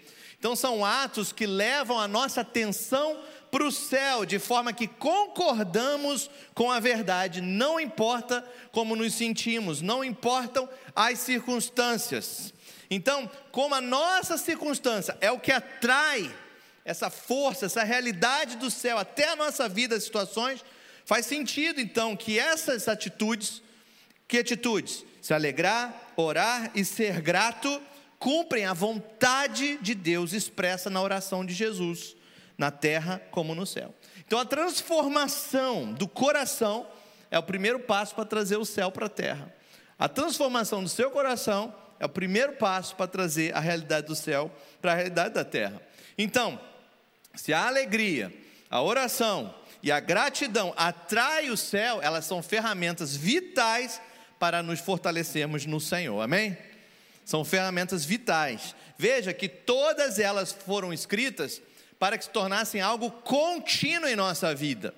Então, são atos que levam a nossa atenção para o céu, de forma que concordamos com a verdade, não importa como nos sentimos, não importam as circunstâncias. Então, como a nossa circunstância é o que atrai essa força, essa realidade do céu até a nossa vida, as situações, faz sentido então que essas atitudes, que atitudes? Se alegrar, orar e ser grato, cumprem a vontade de Deus expressa na oração de Jesus, na terra como no céu. Então a transformação do coração é o primeiro passo para trazer o céu para a terra. A transformação do seu coração é o primeiro passo para trazer a realidade do céu para a realidade da terra. Então, se a alegria, a oração e a gratidão atraem o céu, elas são ferramentas vitais para nos fortalecermos no Senhor. Amém? São ferramentas vitais. Veja que todas elas foram escritas para que se tornassem algo contínuo em nossa vida.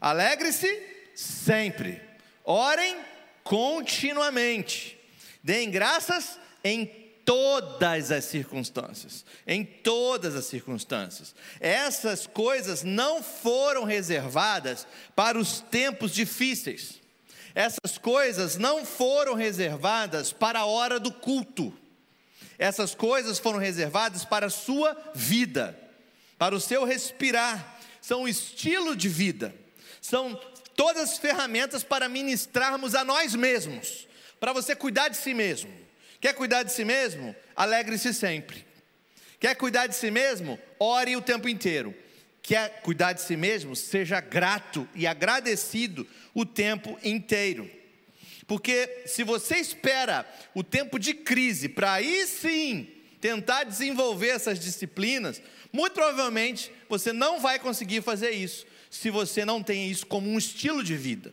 Alegre-se sempre. Orem continuamente. Deem graças em todas as circunstâncias. Em todas as circunstâncias. Essas coisas não foram reservadas para os tempos difíceis. Essas coisas não foram reservadas para a hora do culto. Essas coisas foram reservadas para a sua vida, para o seu respirar. São o estilo de vida. São todas as ferramentas para ministrarmos a nós mesmos, para você cuidar de si mesmo. Quer cuidar de si mesmo? Alegre-se sempre. Quer cuidar de si mesmo? Ore o tempo inteiro. Quer cuidar de si mesmo? Seja grato e agradecido o tempo inteiro. Porque se você espera o tempo de crise para aí sim tentar desenvolver essas disciplinas, muito provavelmente você não vai conseguir fazer isso se você não tem isso como um estilo de vida.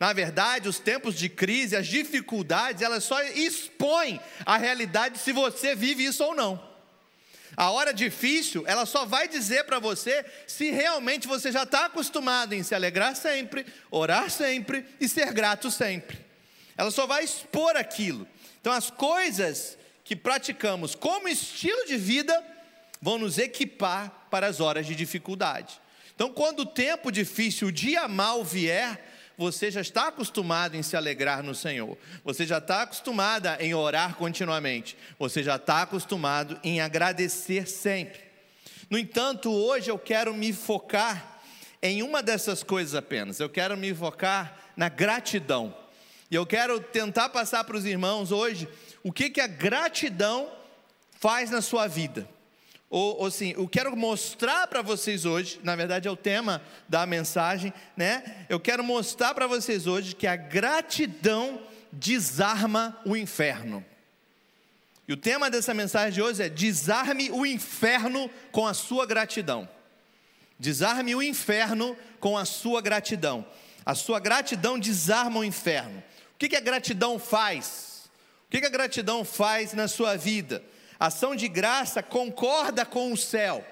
Na verdade, os tempos de crise, as dificuldades, elas só expõem a realidade se você vive isso ou não. A hora difícil, ela só vai dizer para você se realmente você já está acostumado em se alegrar sempre, orar sempre e ser grato sempre. Ela só vai expor aquilo. Então, as coisas que praticamos como estilo de vida vão nos equipar para as horas de dificuldade. Então, quando o tempo difícil, o dia mal vier, você já está acostumado em se alegrar no Senhor. Você já está acostumada em orar continuamente. Você já está acostumado em agradecer sempre. No entanto, hoje eu quero me focar em uma dessas coisas apenas. Eu quero me focar na gratidão. E eu quero tentar passar para os irmãos hoje o que, que a gratidão faz na sua vida. Ou, ou assim, eu quero mostrar para vocês hoje, na verdade é o tema da mensagem, né? Eu quero mostrar para vocês hoje que a gratidão desarma o inferno. E o tema dessa mensagem de hoje é: desarme o inferno com a sua gratidão. Desarme o inferno com a sua gratidão. A sua gratidão desarma o inferno. O que, que a gratidão faz? O que, que a gratidão faz na sua vida? Ação de graça concorda com o céu,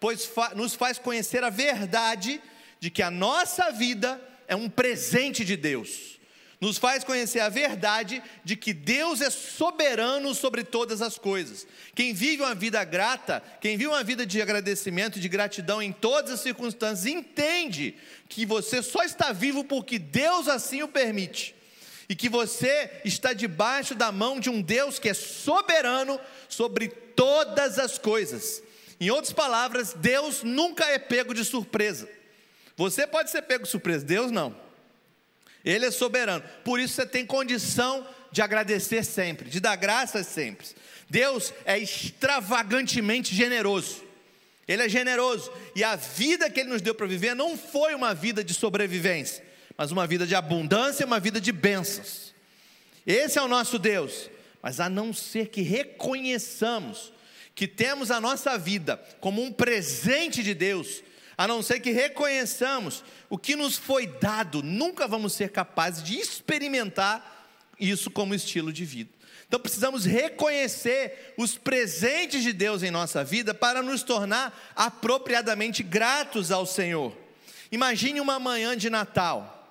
pois fa nos faz conhecer a verdade de que a nossa vida é um presente de Deus. Nos faz conhecer a verdade de que Deus é soberano sobre todas as coisas. Quem vive uma vida grata, quem vive uma vida de agradecimento, de gratidão em todas as circunstâncias, entende que você só está vivo porque Deus assim o permite e que você está debaixo da mão de um Deus que é soberano sobre todas as coisas. Em outras palavras, Deus nunca é pego de surpresa. Você pode ser pego de surpresa, Deus não. Ele é soberano. Por isso você tem condição de agradecer sempre, de dar graças sempre. Deus é extravagantemente generoso. Ele é generoso. E a vida que Ele nos deu para viver não foi uma vida de sobrevivência mas uma vida de abundância, uma vida de bênçãos. Esse é o nosso Deus. Mas a não ser que reconheçamos que temos a nossa vida como um presente de Deus, a não ser que reconheçamos o que nos foi dado, nunca vamos ser capazes de experimentar isso como estilo de vida. Então precisamos reconhecer os presentes de Deus em nossa vida para nos tornar apropriadamente gratos ao Senhor. Imagine uma manhã de Natal.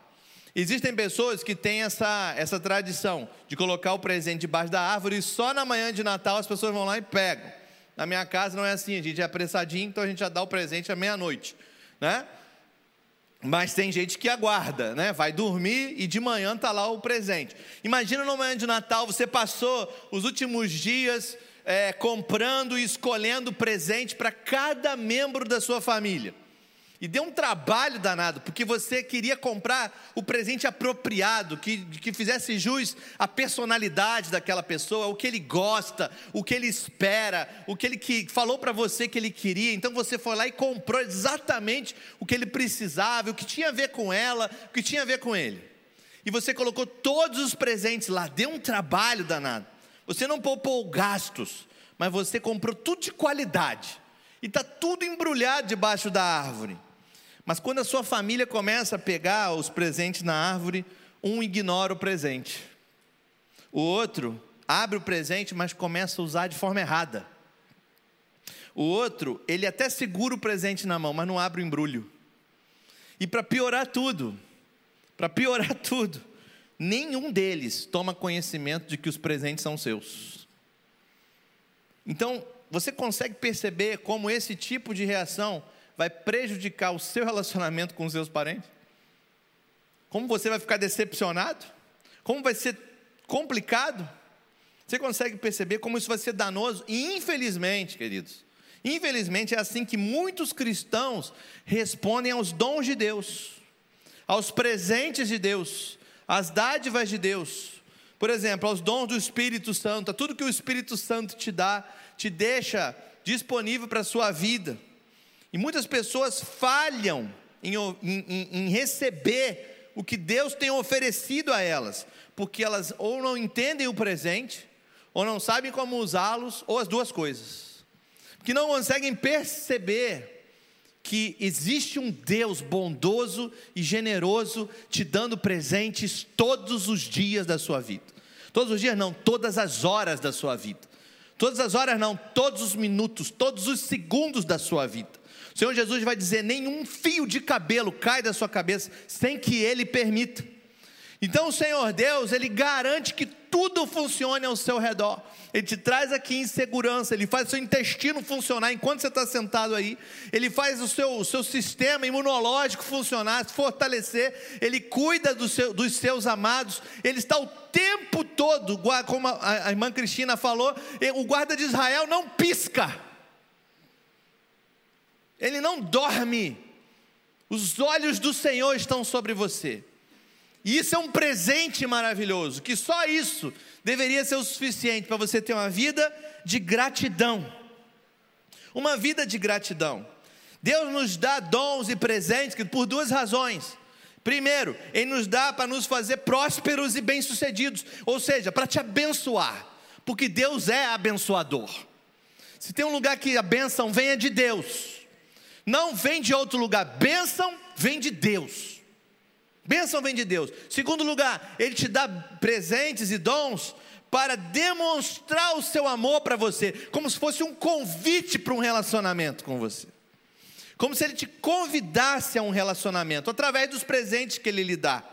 Existem pessoas que têm essa, essa tradição de colocar o presente debaixo da árvore e só na manhã de Natal as pessoas vão lá e pegam. Na minha casa não é assim, a gente é apressadinho, então a gente já dá o presente à meia-noite, né? Mas tem gente que aguarda, né? Vai dormir e de manhã tá lá o presente. Imagina numa manhã de Natal, você passou os últimos dias é, comprando e escolhendo presente para cada membro da sua família. E deu um trabalho danado, porque você queria comprar o presente apropriado, que, que fizesse jus à personalidade daquela pessoa, o que ele gosta, o que ele espera, o que ele que, falou para você que ele queria. Então você foi lá e comprou exatamente o que ele precisava, o que tinha a ver com ela, o que tinha a ver com ele. E você colocou todos os presentes lá, deu um trabalho danado. Você não poupou gastos, mas você comprou tudo de qualidade. E está tudo embrulhado debaixo da árvore. Mas quando a sua família começa a pegar os presentes na árvore, um ignora o presente. O outro abre o presente, mas começa a usar de forma errada. O outro, ele até segura o presente na mão, mas não abre o embrulho. E para piorar tudo, para piorar *laughs* tudo, nenhum deles toma conhecimento de que os presentes são seus. Então, você consegue perceber como esse tipo de reação vai prejudicar o seu relacionamento com os seus parentes? Como você vai ficar decepcionado? Como vai ser complicado? Você consegue perceber como isso vai ser danoso? E infelizmente, queridos, infelizmente é assim que muitos cristãos respondem aos dons de Deus, aos presentes de Deus, às dádivas de Deus. Por exemplo, aos dons do Espírito Santo, a tudo que o Espírito Santo te dá, te deixa disponível para a sua vida. E muitas pessoas falham em, em, em, receber o que Deus tem oferecido a elas, porque elas ou não entendem o presente, ou não sabem como usá-los, ou as duas coisas. Que não conseguem perceber que existe um Deus bondoso e generoso te dando presentes todos os dias da sua vida. Todos os dias não, todas as horas da sua vida. Todas as horas não, todos os minutos, todos os segundos da sua vida. O Senhor Jesus vai dizer: nenhum fio de cabelo cai da sua cabeça sem que Ele permita. Então o Senhor Deus, Ele garante que tudo funcione ao seu redor. Ele te traz aqui em segurança, Ele faz o seu intestino funcionar enquanto você está sentado aí. Ele faz o seu, o seu sistema imunológico funcionar, se fortalecer. Ele cuida do seu, dos seus amados. Ele está o tempo todo, como a, a irmã Cristina falou, o guarda de Israel não pisca. Ele não dorme. Os olhos do Senhor estão sobre você. E isso é um presente maravilhoso, que só isso deveria ser o suficiente para você ter uma vida de gratidão. Uma vida de gratidão. Deus nos dá dons e presentes por duas razões. Primeiro, Ele nos dá para nos fazer prósperos e bem-sucedidos, ou seja, para te abençoar, porque Deus é abençoador. Se tem um lugar que a bênção venha de Deus, não vem de outro lugar, bênção vem de Deus. Bênção vem de Deus. Segundo lugar, Ele te dá presentes e dons para demonstrar o seu amor para você, como se fosse um convite para um relacionamento com você. Como se Ele te convidasse a um relacionamento, através dos presentes que Ele lhe dá.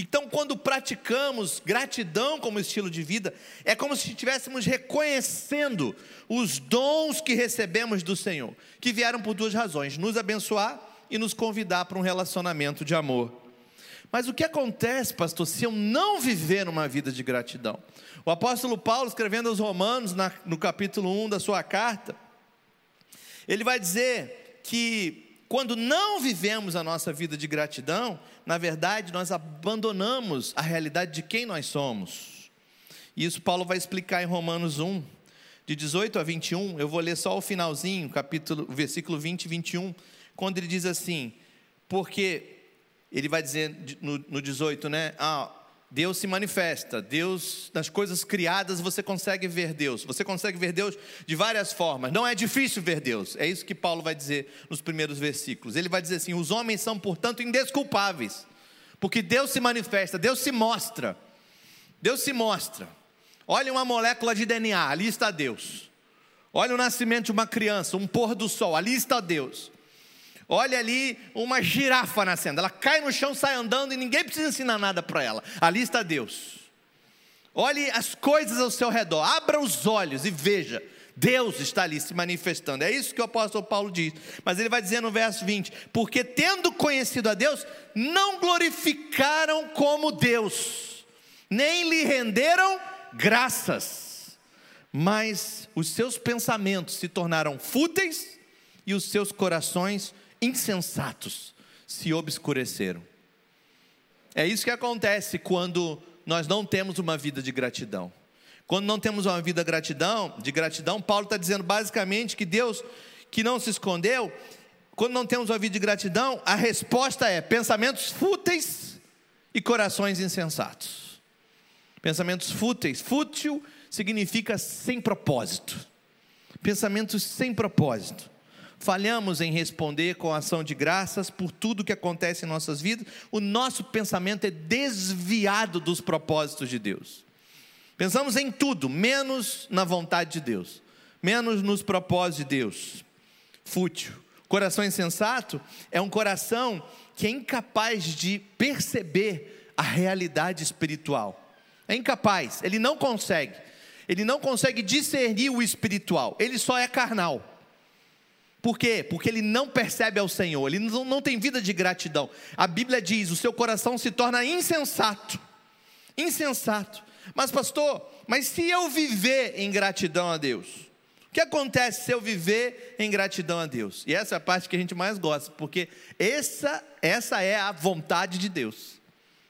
Então, quando praticamos gratidão como estilo de vida, é como se estivéssemos reconhecendo os dons que recebemos do Senhor, que vieram por duas razões: nos abençoar e nos convidar para um relacionamento de amor. Mas o que acontece, pastor, se eu não viver uma vida de gratidão? O apóstolo Paulo, escrevendo aos Romanos, no capítulo 1 da sua carta, ele vai dizer que quando não vivemos a nossa vida de gratidão, na verdade nós abandonamos a realidade de quem nós somos. Isso Paulo vai explicar em Romanos 1, de 18 a 21. Eu vou ler só o finalzinho, capítulo, versículo 20 e 21, quando ele diz assim: Porque ele vai dizer no, no 18, né? Ah, Deus se manifesta, Deus, nas coisas criadas você consegue ver Deus, você consegue ver Deus de várias formas, não é difícil ver Deus, é isso que Paulo vai dizer nos primeiros versículos. Ele vai dizer assim: os homens são, portanto, indesculpáveis, porque Deus se manifesta, Deus se mostra, Deus se mostra. Olha uma molécula de DNA, ali está Deus. Olha o nascimento de uma criança, um pôr do sol, ali está Deus. Olha ali uma girafa nascendo. Ela cai no chão, sai andando e ninguém precisa ensinar nada para ela. Ali está Deus. Olhe as coisas ao seu redor. Abra os olhos e veja. Deus está ali se manifestando. É isso que o apóstolo Paulo diz. Mas ele vai dizer no verso 20: Porque tendo conhecido a Deus, não glorificaram como Deus, nem lhe renderam graças, mas os seus pensamentos se tornaram fúteis e os seus corações insensatos se obscureceram. É isso que acontece quando nós não temos uma vida de gratidão. Quando não temos uma vida gratidão, de gratidão, Paulo está dizendo basicamente que Deus, que não se escondeu, quando não temos uma vida de gratidão, a resposta é pensamentos fúteis e corações insensatos. Pensamentos fúteis, fútil significa sem propósito. Pensamentos sem propósito falhamos em responder com ação de graças por tudo que acontece em nossas vidas, o nosso pensamento é desviado dos propósitos de Deus. Pensamos em tudo, menos na vontade de Deus, menos nos propósitos de Deus. Fútil. Coração insensato é um coração que é incapaz de perceber a realidade espiritual. É incapaz, ele não consegue. Ele não consegue discernir o espiritual, ele só é carnal. Por quê? Porque ele não percebe ao Senhor, ele não, não tem vida de gratidão. A Bíblia diz: o seu coração se torna insensato. Insensato. Mas, pastor, mas se eu viver em gratidão a Deus? O que acontece se eu viver em gratidão a Deus? E essa é a parte que a gente mais gosta, porque essa, essa é a vontade de Deus.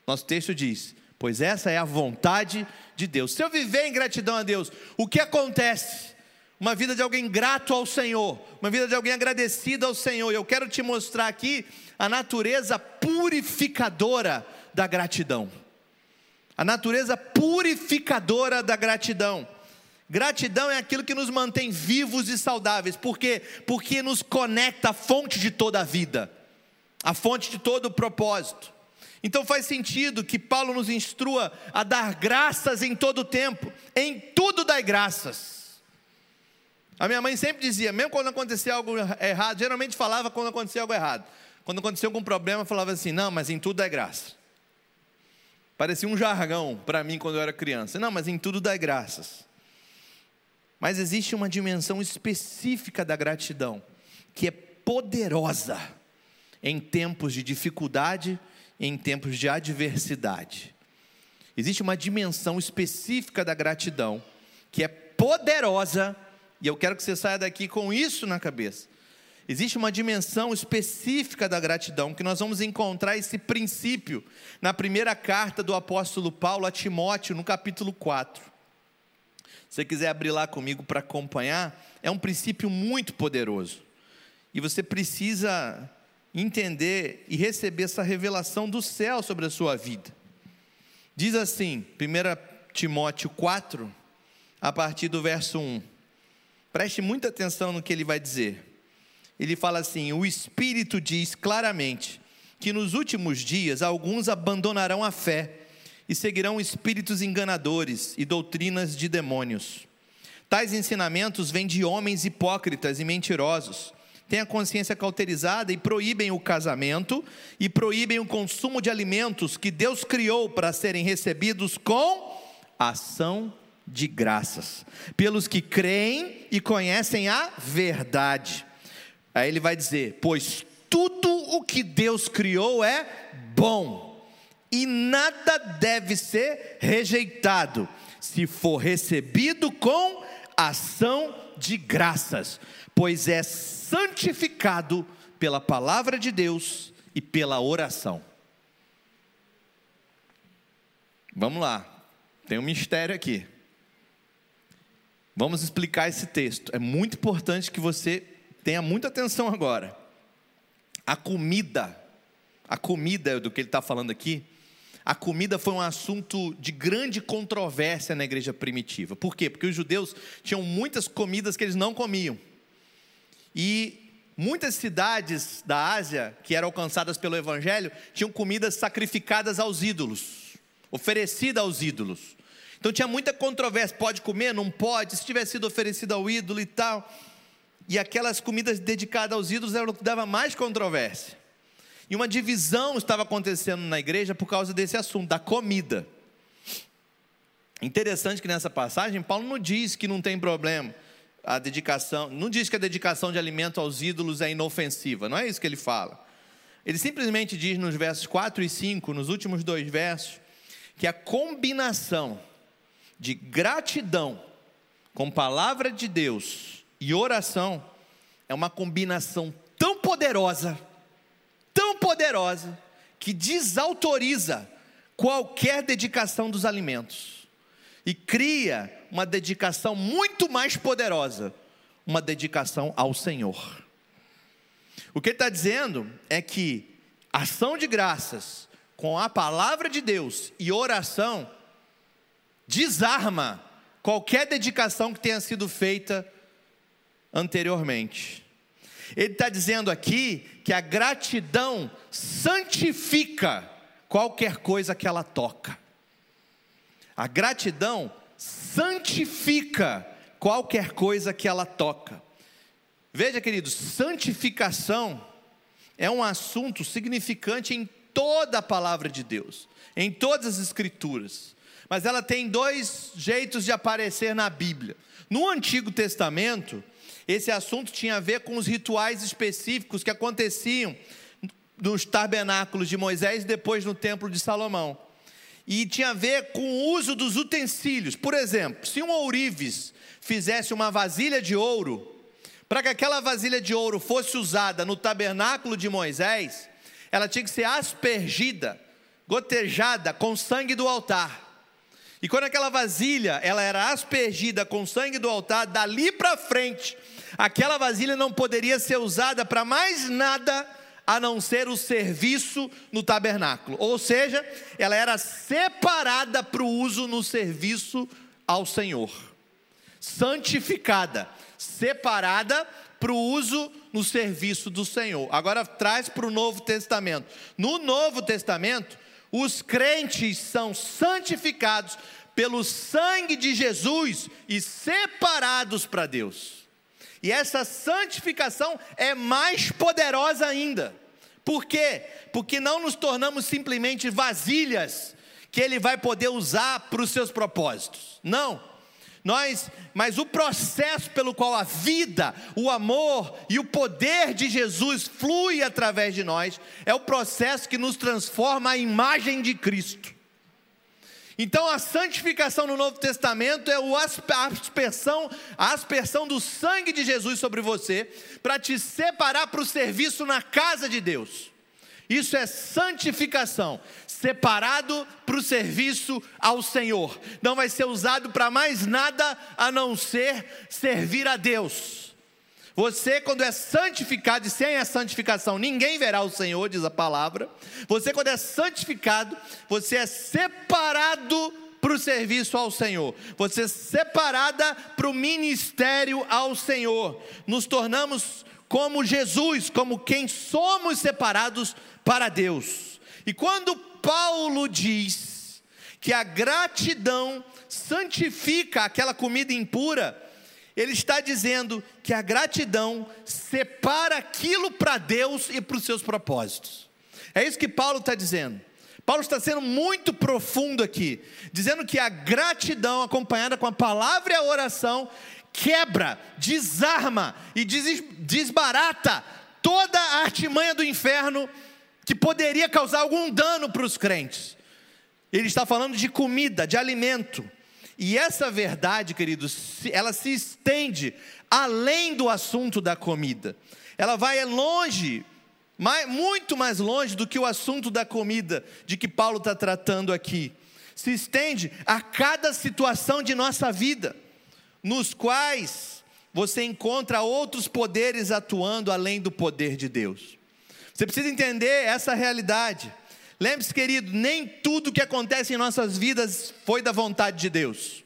Nosso texto diz: Pois essa é a vontade de Deus. Se eu viver em gratidão a Deus, o que acontece? Uma vida de alguém grato ao Senhor, uma vida de alguém agradecido ao Senhor. E eu quero te mostrar aqui a natureza purificadora da gratidão. A natureza purificadora da gratidão. Gratidão é aquilo que nos mantém vivos e saudáveis. Por quê? Porque nos conecta à fonte de toda a vida, à fonte de todo o propósito. Então faz sentido que Paulo nos instrua a dar graças em todo o tempo, em tudo dai graças. A minha mãe sempre dizia, mesmo quando acontecia algo errado, geralmente falava quando acontecia algo errado. Quando acontecia algum problema, falava assim: não, mas em tudo é graça. Parecia um jargão para mim quando eu era criança. Não, mas em tudo dá graças. Mas existe uma dimensão específica da gratidão, que é poderosa em tempos de dificuldade, em tempos de adversidade. Existe uma dimensão específica da gratidão, que é poderosa, e eu quero que você saia daqui com isso na cabeça. Existe uma dimensão específica da gratidão, que nós vamos encontrar esse princípio na primeira carta do apóstolo Paulo a Timóteo, no capítulo 4. Se você quiser abrir lá comigo para acompanhar, é um princípio muito poderoso. E você precisa entender e receber essa revelação do céu sobre a sua vida. Diz assim, 1 Timóteo 4, a partir do verso 1. Preste muita atenção no que ele vai dizer. Ele fala assim: O Espírito diz claramente que nos últimos dias alguns abandonarão a fé e seguirão espíritos enganadores e doutrinas de demônios. Tais ensinamentos vêm de homens hipócritas e mentirosos. Têm a consciência cauterizada e proíbem o casamento e proíbem o consumo de alimentos que Deus criou para serem recebidos com ação de graças, pelos que creem e conhecem a verdade. Aí ele vai dizer: Pois tudo o que Deus criou é bom, e nada deve ser rejeitado, se for recebido com ação de graças, pois é santificado pela palavra de Deus e pela oração. Vamos lá, tem um mistério aqui. Vamos explicar esse texto. É muito importante que você tenha muita atenção agora. A comida, a comida do que ele está falando aqui, a comida foi um assunto de grande controvérsia na igreja primitiva. Por quê? Porque os judeus tinham muitas comidas que eles não comiam. E muitas cidades da Ásia, que eram alcançadas pelo Evangelho, tinham comidas sacrificadas aos ídolos, oferecidas aos ídolos. Então tinha muita controvérsia: pode comer, não pode, se tiver sido oferecido ao ídolo e tal. E aquelas comidas dedicadas aos ídolos era o que dava mais controvérsia. E uma divisão estava acontecendo na igreja por causa desse assunto, da comida. Interessante que nessa passagem, Paulo não diz que não tem problema a dedicação, não diz que a dedicação de alimento aos ídolos é inofensiva, não é isso que ele fala. Ele simplesmente diz nos versos 4 e 5, nos últimos dois versos, que a combinação de gratidão com palavra de Deus e oração é uma combinação tão poderosa, tão poderosa, que desautoriza qualquer dedicação dos alimentos e cria uma dedicação muito mais poderosa, uma dedicação ao Senhor. O que ele está dizendo é que ação de graças com a palavra de Deus e oração desarma qualquer dedicação que tenha sido feita anteriormente. Ele está dizendo aqui que a gratidão santifica qualquer coisa que ela toca. A gratidão santifica qualquer coisa que ela toca. Veja, queridos, santificação é um assunto significante em toda a palavra de Deus, em todas as escrituras mas ela tem dois jeitos de aparecer na Bíblia. No Antigo Testamento, esse assunto tinha a ver com os rituais específicos que aconteciam nos tabernáculos de Moisés e depois no templo de Salomão. E tinha a ver com o uso dos utensílios. Por exemplo, se um ourives fizesse uma vasilha de ouro, para que aquela vasilha de ouro fosse usada no tabernáculo de Moisés, ela tinha que ser aspergida, gotejada com sangue do altar. E quando aquela vasilha ela era aspergida com sangue do altar, dali para frente, aquela vasilha não poderia ser usada para mais nada a não ser o serviço no tabernáculo. Ou seja, ela era separada para o uso no serviço ao Senhor. Santificada, separada para o uso no serviço do Senhor. Agora traz para o Novo Testamento. No Novo Testamento, os crentes são santificados pelo sangue de Jesus e separados para Deus. E essa santificação é mais poderosa ainda. Por quê? Porque não nos tornamos simplesmente vasilhas que ele vai poder usar para os seus propósitos. Não. Nós, mas o processo pelo qual a vida, o amor e o poder de Jesus flui através de nós é o processo que nos transforma à imagem de Cristo. Então a santificação no Novo Testamento é a aspersão, a aspersão do sangue de Jesus sobre você para te separar para o serviço na casa de Deus. Isso é santificação, separado para o serviço ao Senhor. Não vai ser usado para mais nada a não ser servir a Deus. Você, quando é santificado, e sem a santificação ninguém verá o Senhor, diz a palavra. Você, quando é santificado, você é separado para o serviço ao Senhor. Você é separada para o ministério ao Senhor. Nos tornamos como Jesus, como quem somos separados para Deus. E quando Paulo diz que a gratidão santifica aquela comida impura, ele está dizendo que a gratidão separa aquilo para Deus e para os seus propósitos. É isso que Paulo está dizendo. Paulo está sendo muito profundo aqui, dizendo que a gratidão acompanhada com a palavra e a oração quebra, desarma e des- desbarata toda a artimanha do inferno que poderia causar algum dano para os crentes. Ele está falando de comida, de alimento. E essa verdade, queridos, ela se estende além do assunto da comida. Ela vai longe, muito mais longe do que o assunto da comida de que Paulo está tratando aqui. Se estende a cada situação de nossa vida, nos quais você encontra outros poderes atuando além do poder de Deus. Você precisa entender essa realidade. Lembre-se, querido, nem tudo que acontece em nossas vidas foi da vontade de Deus.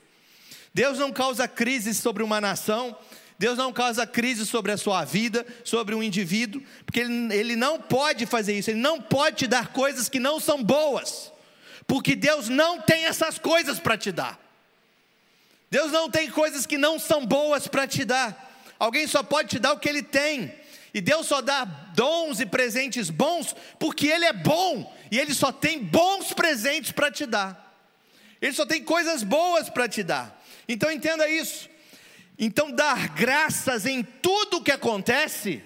Deus não causa crise sobre uma nação, Deus não causa crise sobre a sua vida, sobre um indivíduo, porque ele, ele não pode fazer isso, Ele não pode te dar coisas que não são boas, porque Deus não tem essas coisas para te dar. Deus não tem coisas que não são boas para te dar. Alguém só pode te dar o que Ele tem. E Deus só dá dons e presentes bons porque Ele é bom e Ele só tem bons presentes para te dar. Ele só tem coisas boas para te dar. Então entenda isso. Então dar graças em tudo o que acontece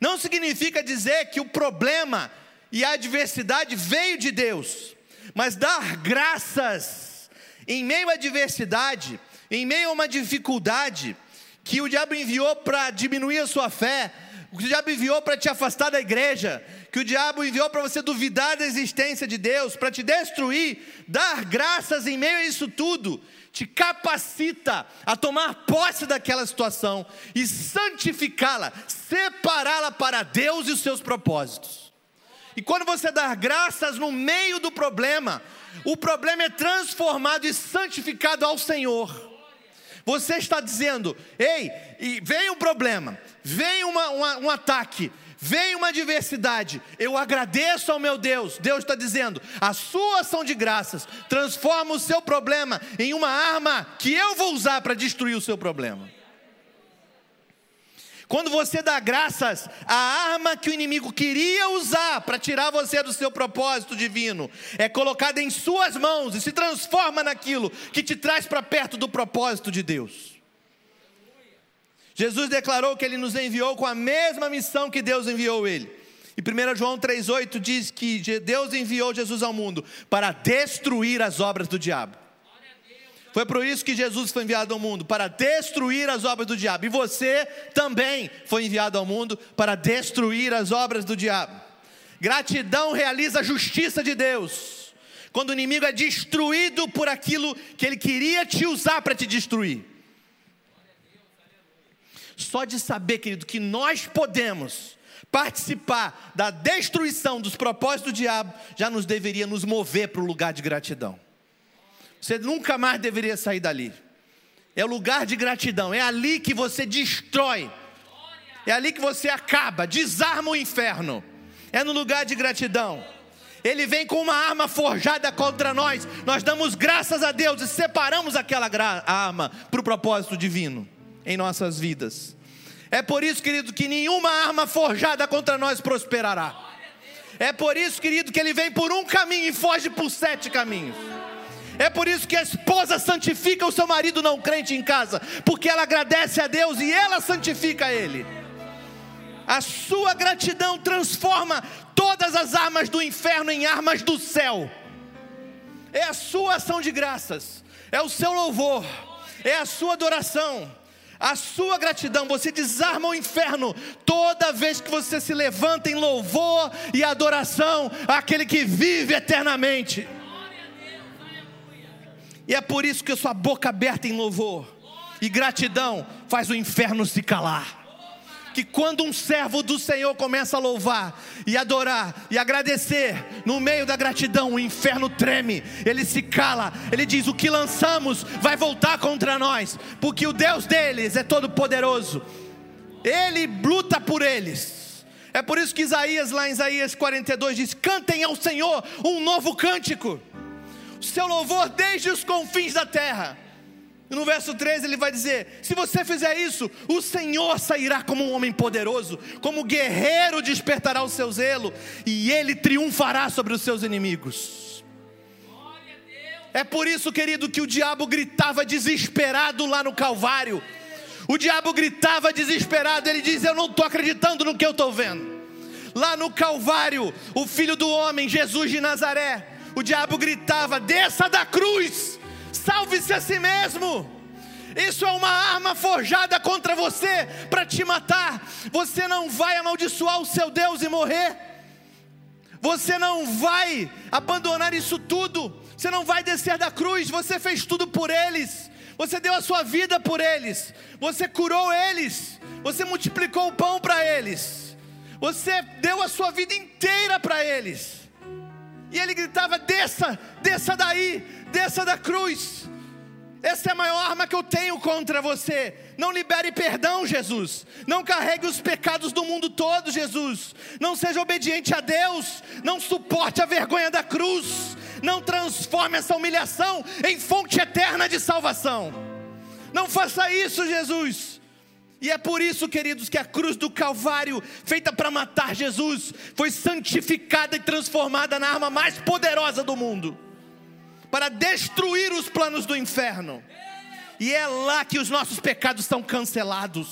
não significa dizer que o problema e a adversidade veio de Deus, mas dar graças em meio à adversidade, em meio a uma dificuldade que o diabo enviou para diminuir a sua fé, o que o diabo enviou para te afastar da igreja, que o diabo enviou para você duvidar da existência de Deus, para te destruir, dar graças em meio a isso tudo, te capacita a tomar posse daquela situação e santificá-la, separá-la para Deus e os seus propósitos. E quando você dá graças no meio do problema, o problema é transformado e santificado ao Senhor. Você está dizendo, ei, vem um problema, vem uma- uma- um ataque, vem uma adversidade, eu agradeço ao meu Deus. Deus está dizendo, a sua ação de graças transforma o seu problema em uma arma que eu vou usar para destruir o seu problema. Quando você dá graças, a arma que o inimigo queria usar para tirar você do seu propósito divino é colocada em suas mãos e se transforma naquilo que te traz para perto do propósito de Deus. Jesus declarou que ele nos enviou com a mesma missão que Deus enviou ele. E 1 João 3,8 diz que Deus enviou Jesus ao mundo para destruir as obras do diabo. Foi por isso que Jesus foi enviado ao mundo para destruir as obras do diabo. E você também foi enviado ao mundo para destruir as obras do diabo. Gratidão realiza a justiça de Deus. Quando o inimigo é destruído por aquilo que ele queria te usar para te destruir. Só de saber, querido, que nós podemos participar da destruição dos propósitos do diabo, já nos deveria nos mover para o lugar de gratidão. Você nunca mais deveria sair dali. É o lugar de gratidão, é ali que você destrói, é ali que você acaba, desarma o inferno. É no lugar de gratidão. Ele vem com uma arma forjada contra nós, nós damos graças a Deus e separamos aquela arma para o propósito divino em nossas vidas. É por isso, querido, que nenhuma arma forjada contra nós prosperará. É por isso, querido, que ele vem por um caminho e foge por sete caminhos. É por isso que a esposa santifica o seu marido não crente em casa, porque ela agradece a Deus e ela santifica ele. A sua gratidão transforma todas as armas do inferno em armas do céu. É a sua ação de graças, é o seu louvor, é a sua adoração, a sua gratidão. Você desarma o inferno toda vez que você se levanta em louvor e adoração àquele que vive eternamente. E é por isso que a sua boca aberta em louvor e gratidão faz o inferno se calar. Que quando um servo do Senhor começa a louvar e adorar e agradecer, no meio da gratidão, o inferno treme, ele se cala, ele diz: O que lançamos vai voltar contra nós, porque o Deus deles é todo-poderoso, ele luta por eles. É por isso que Isaías, lá em Isaías 42, diz: Cantem ao Senhor um novo cântico seu louvor desde os confins da terra. E no verso 13 ele vai dizer: Se você fizer isso, o Senhor sairá como um homem poderoso, como guerreiro despertará o seu zelo, e ele triunfará sobre os seus inimigos. É por isso, querido, que o diabo gritava desesperado lá no Calvário. O diabo gritava desesperado, ele diz: Eu não estou acreditando no que eu estou vendo. Lá no Calvário, o filho do homem, Jesus de Nazaré, o diabo gritava: desça da cruz, salve-se a si mesmo. Isso é uma arma forjada contra você para te matar. Você não vai amaldiçoar o seu Deus e morrer. Você não vai abandonar isso tudo. Você não vai descer da cruz. Você fez tudo por eles. Você deu a sua vida por eles. Você curou eles. Você multiplicou o pão para eles. Você deu a sua vida inteira para eles. E ele gritava: desça, desça daí, desça da cruz. Essa é a maior arma que eu tenho contra você. Não libere perdão, Jesus. Não carregue os pecados do mundo todo, Jesus. Não seja obediente a Deus. Não suporte a vergonha da cruz. Não transforme essa humilhação em fonte eterna de salvação. Não faça isso, Jesus. E é por isso, queridos, que a cruz do Calvário, feita para matar Jesus, foi santificada e transformada na arma mais poderosa do mundo para destruir os planos do inferno. E é lá que os nossos pecados são cancelados.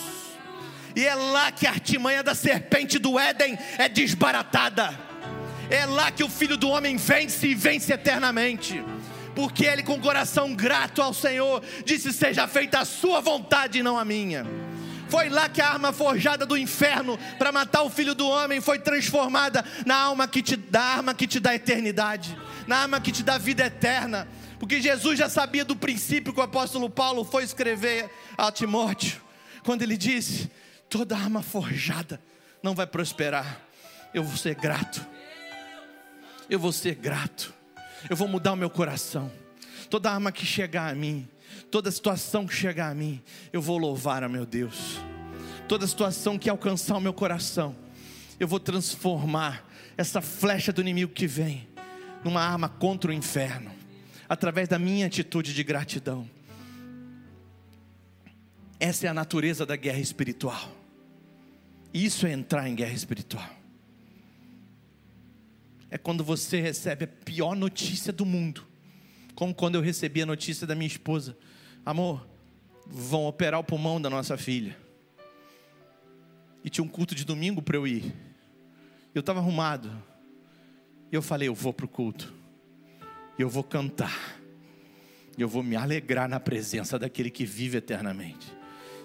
E é lá que a artimanha da serpente do Éden é desbaratada. É lá que o filho do homem vence e vence eternamente. Porque ele, com coração grato ao Senhor, disse: Seja feita a sua vontade e não a minha. Foi lá que a arma forjada do inferno para matar o filho do homem foi transformada na alma que te dá arma que te dá eternidade, na arma que te dá vida eterna. Porque Jesus já sabia do princípio que o apóstolo Paulo foi escrever a Timóteo, quando ele disse: toda arma forjada não vai prosperar. Eu vou ser grato. Eu vou ser grato. Eu vou mudar o meu coração. Toda arma que chegar a mim, toda situação que chegar a mim, eu vou louvar a meu Deus. Toda situação que alcançar o meu coração, eu vou transformar essa flecha do inimigo que vem numa arma contra o inferno, através da minha atitude de gratidão. Essa é a natureza da guerra espiritual. Isso é entrar em guerra espiritual. É quando você recebe a pior notícia do mundo como quando eu recebi a notícia da minha esposa: Amor, vão operar o pulmão da nossa filha. E tinha um culto de domingo para eu ir. Eu estava arrumado. E eu falei: Eu vou para o culto. Eu vou cantar. Eu vou me alegrar na presença daquele que vive eternamente.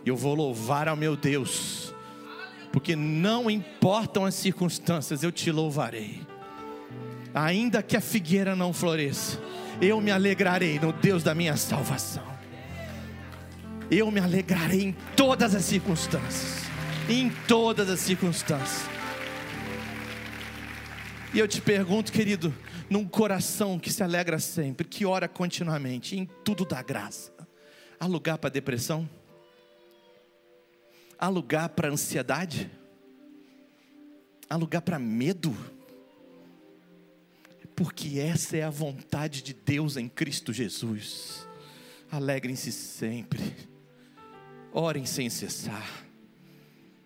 Eu vou louvar ao meu Deus. Porque não importam as circunstâncias, eu te louvarei. Ainda que a figueira não floresça eu me alegrarei no Deus da minha salvação. Eu me alegrarei em todas as circunstâncias. Em todas as circunstâncias. E eu te pergunto, querido, num coração que se alegra sempre, que ora continuamente, em tudo dá graça, há lugar para depressão? Há lugar para ansiedade? Há lugar para medo? porque essa é a vontade de Deus em Cristo Jesus. Alegrem-se sempre, orem sem cessar,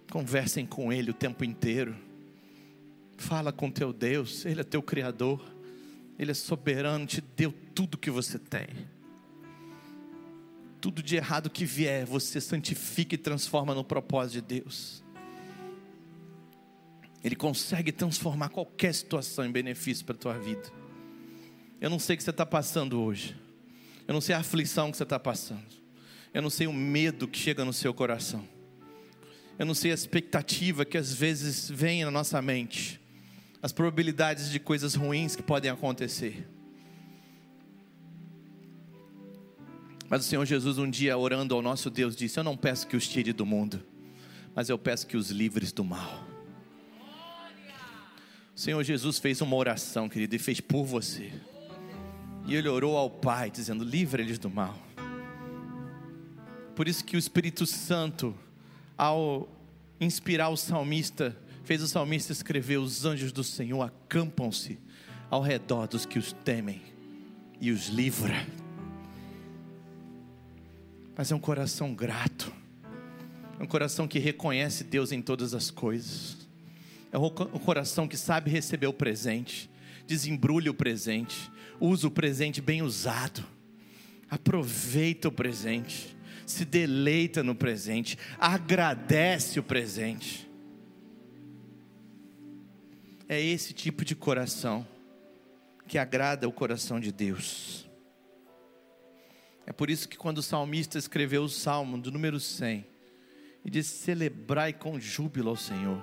conversem com Ele o tempo inteiro, fala com teu Deus, Ele é teu Criador, Ele é soberano, te deu tudo que você tem. Tudo de errado que vier, você santifica e transforma no propósito de Deus. Ele consegue transformar qualquer situação em benefício para a tua vida. Eu não sei o que você está passando hoje. Eu não sei a aflição que você está passando. Eu não sei o medo que chega no seu coração. Eu não sei a expectativa que às vezes vem na nossa mente. As probabilidades de coisas ruins que podem acontecer. Mas o Senhor Jesus, um dia orando ao nosso Deus, disse: Eu não peço que os tire do mundo, mas eu peço que os livres do mal. O Senhor Jesus fez uma oração, querido, e fez por você. E ele orou ao Pai, dizendo: Livra eles do mal. Por isso que o Espírito Santo, ao inspirar o salmista, fez o salmista escrever: Os anjos do Senhor acampam-se ao redor dos que os temem e os livra. Mas é um coração grato, é um coração que reconhece Deus em todas as coisas, é um coração que sabe receber o presente, desembrulha o presente, usa o presente bem usado, aproveita o presente, se deleita no presente, agradece o presente. É esse tipo de coração que agrada o coração de Deus. É por isso que quando o salmista escreveu o salmo do número 100, ele disse: Celebrai com júbilo ao Senhor,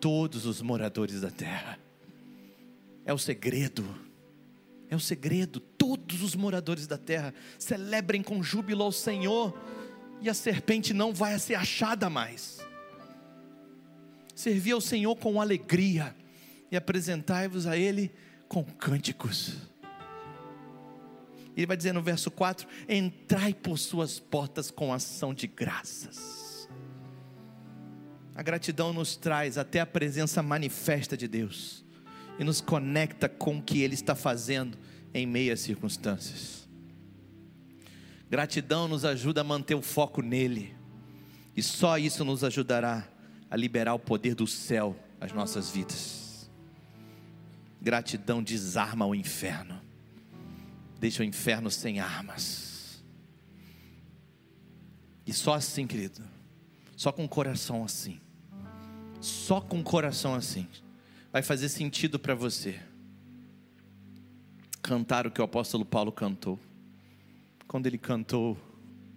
todos os moradores da terra. É o segredo, é o segredo. Todos os moradores da terra celebrem com júbilo ao Senhor, e a serpente não vai ser achada mais. Servi ao Senhor com alegria, e apresentai-vos a Ele com cânticos. Ele vai dizer no verso 4: Entrai por suas portas com ação de graças. A gratidão nos traz até a presença manifesta de Deus e nos conecta com o que Ele está fazendo em meias circunstâncias. Gratidão nos ajuda a manter o foco nele, e só isso nos ajudará a liberar o poder do céu às nossas vidas. Gratidão desarma o inferno deixa o inferno sem armas. E só assim, querido, só com o coração assim, só com o coração assim, vai fazer sentido para você cantar o que o apóstolo Paulo cantou. Quando ele cantou,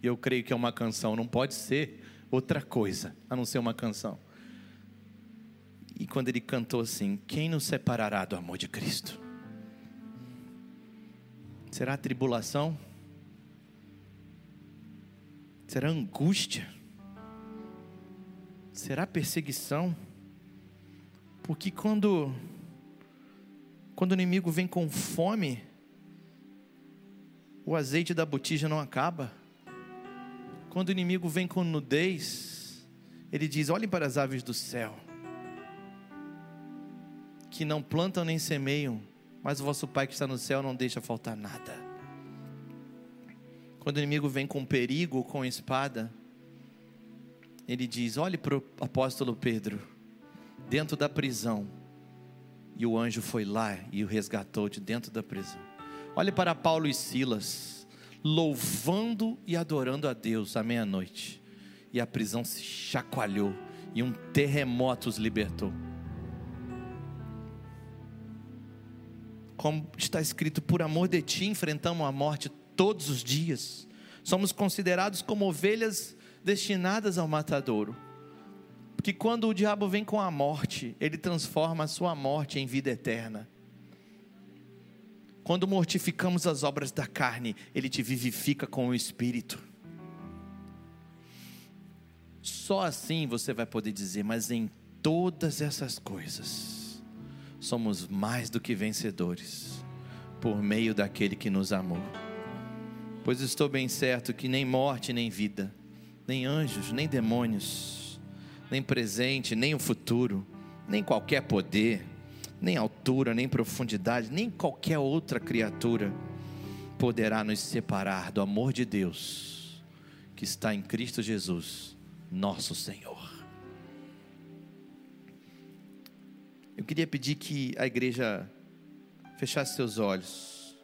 eu creio que é uma canção, não pode ser outra coisa a não ser uma canção. E quando ele cantou assim: Quem nos separará do amor de Cristo? Será tribulação? Será angústia? Será perseguição? Porque quando quando o inimigo vem com fome, o azeite da botija não acaba. Quando o inimigo vem com nudez, ele diz: Olhem para as aves do céu, que não plantam nem semeiam, mas o vosso Pai que está no céu não deixa faltar nada. Quando o inimigo vem com perigo, com espada, ele diz: olhe para o apóstolo Pedro, dentro da prisão, e o anjo foi lá e o resgatou de dentro da prisão. Olhe para Paulo e Silas, louvando e adorando a Deus à meia-noite, e a prisão se chacoalhou, e um terremoto os libertou. como está escrito, por amor de ti enfrentamos a morte todos os dias. Somos considerados como ovelhas destinadas ao matadouro. Porque quando o diabo vem com a morte, ele transforma a sua morte em vida eterna. Quando mortificamos as obras da carne, ele te vivifica com o espírito. Só assim você vai poder dizer, mas em todas essas coisas, somos mais do que vencedores, por meio daquele que nos amou. Pois estou bem certo que nem morte, nem vida, nem anjos, nem demônios, nem presente, nem o futuro, nem qualquer poder, nem altura, nem profundidade, nem qualquer outra criatura poderá nos separar do amor de Deus que está em Cristo Jesus, nosso Senhor. Eu queria pedir que a igreja fechasse seus olhos,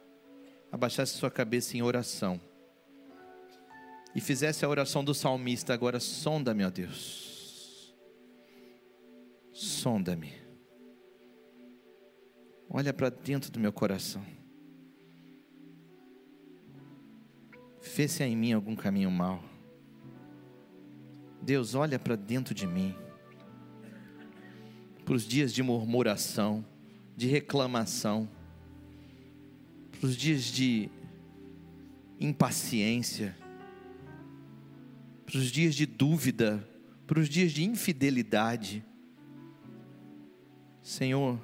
abaixasse sua cabeça em oração e fizesse a oração do salmista agora, sonda-me, ó Deus. Sonda-me. Olha para dentro do meu coração. Vê se há em mim algum caminho mau. Deus, olha para dentro de mim. Para os dias de murmuração, de reclamação, para os dias de impaciência, para os dias de dúvida, para os dias de infidelidade. Senhor,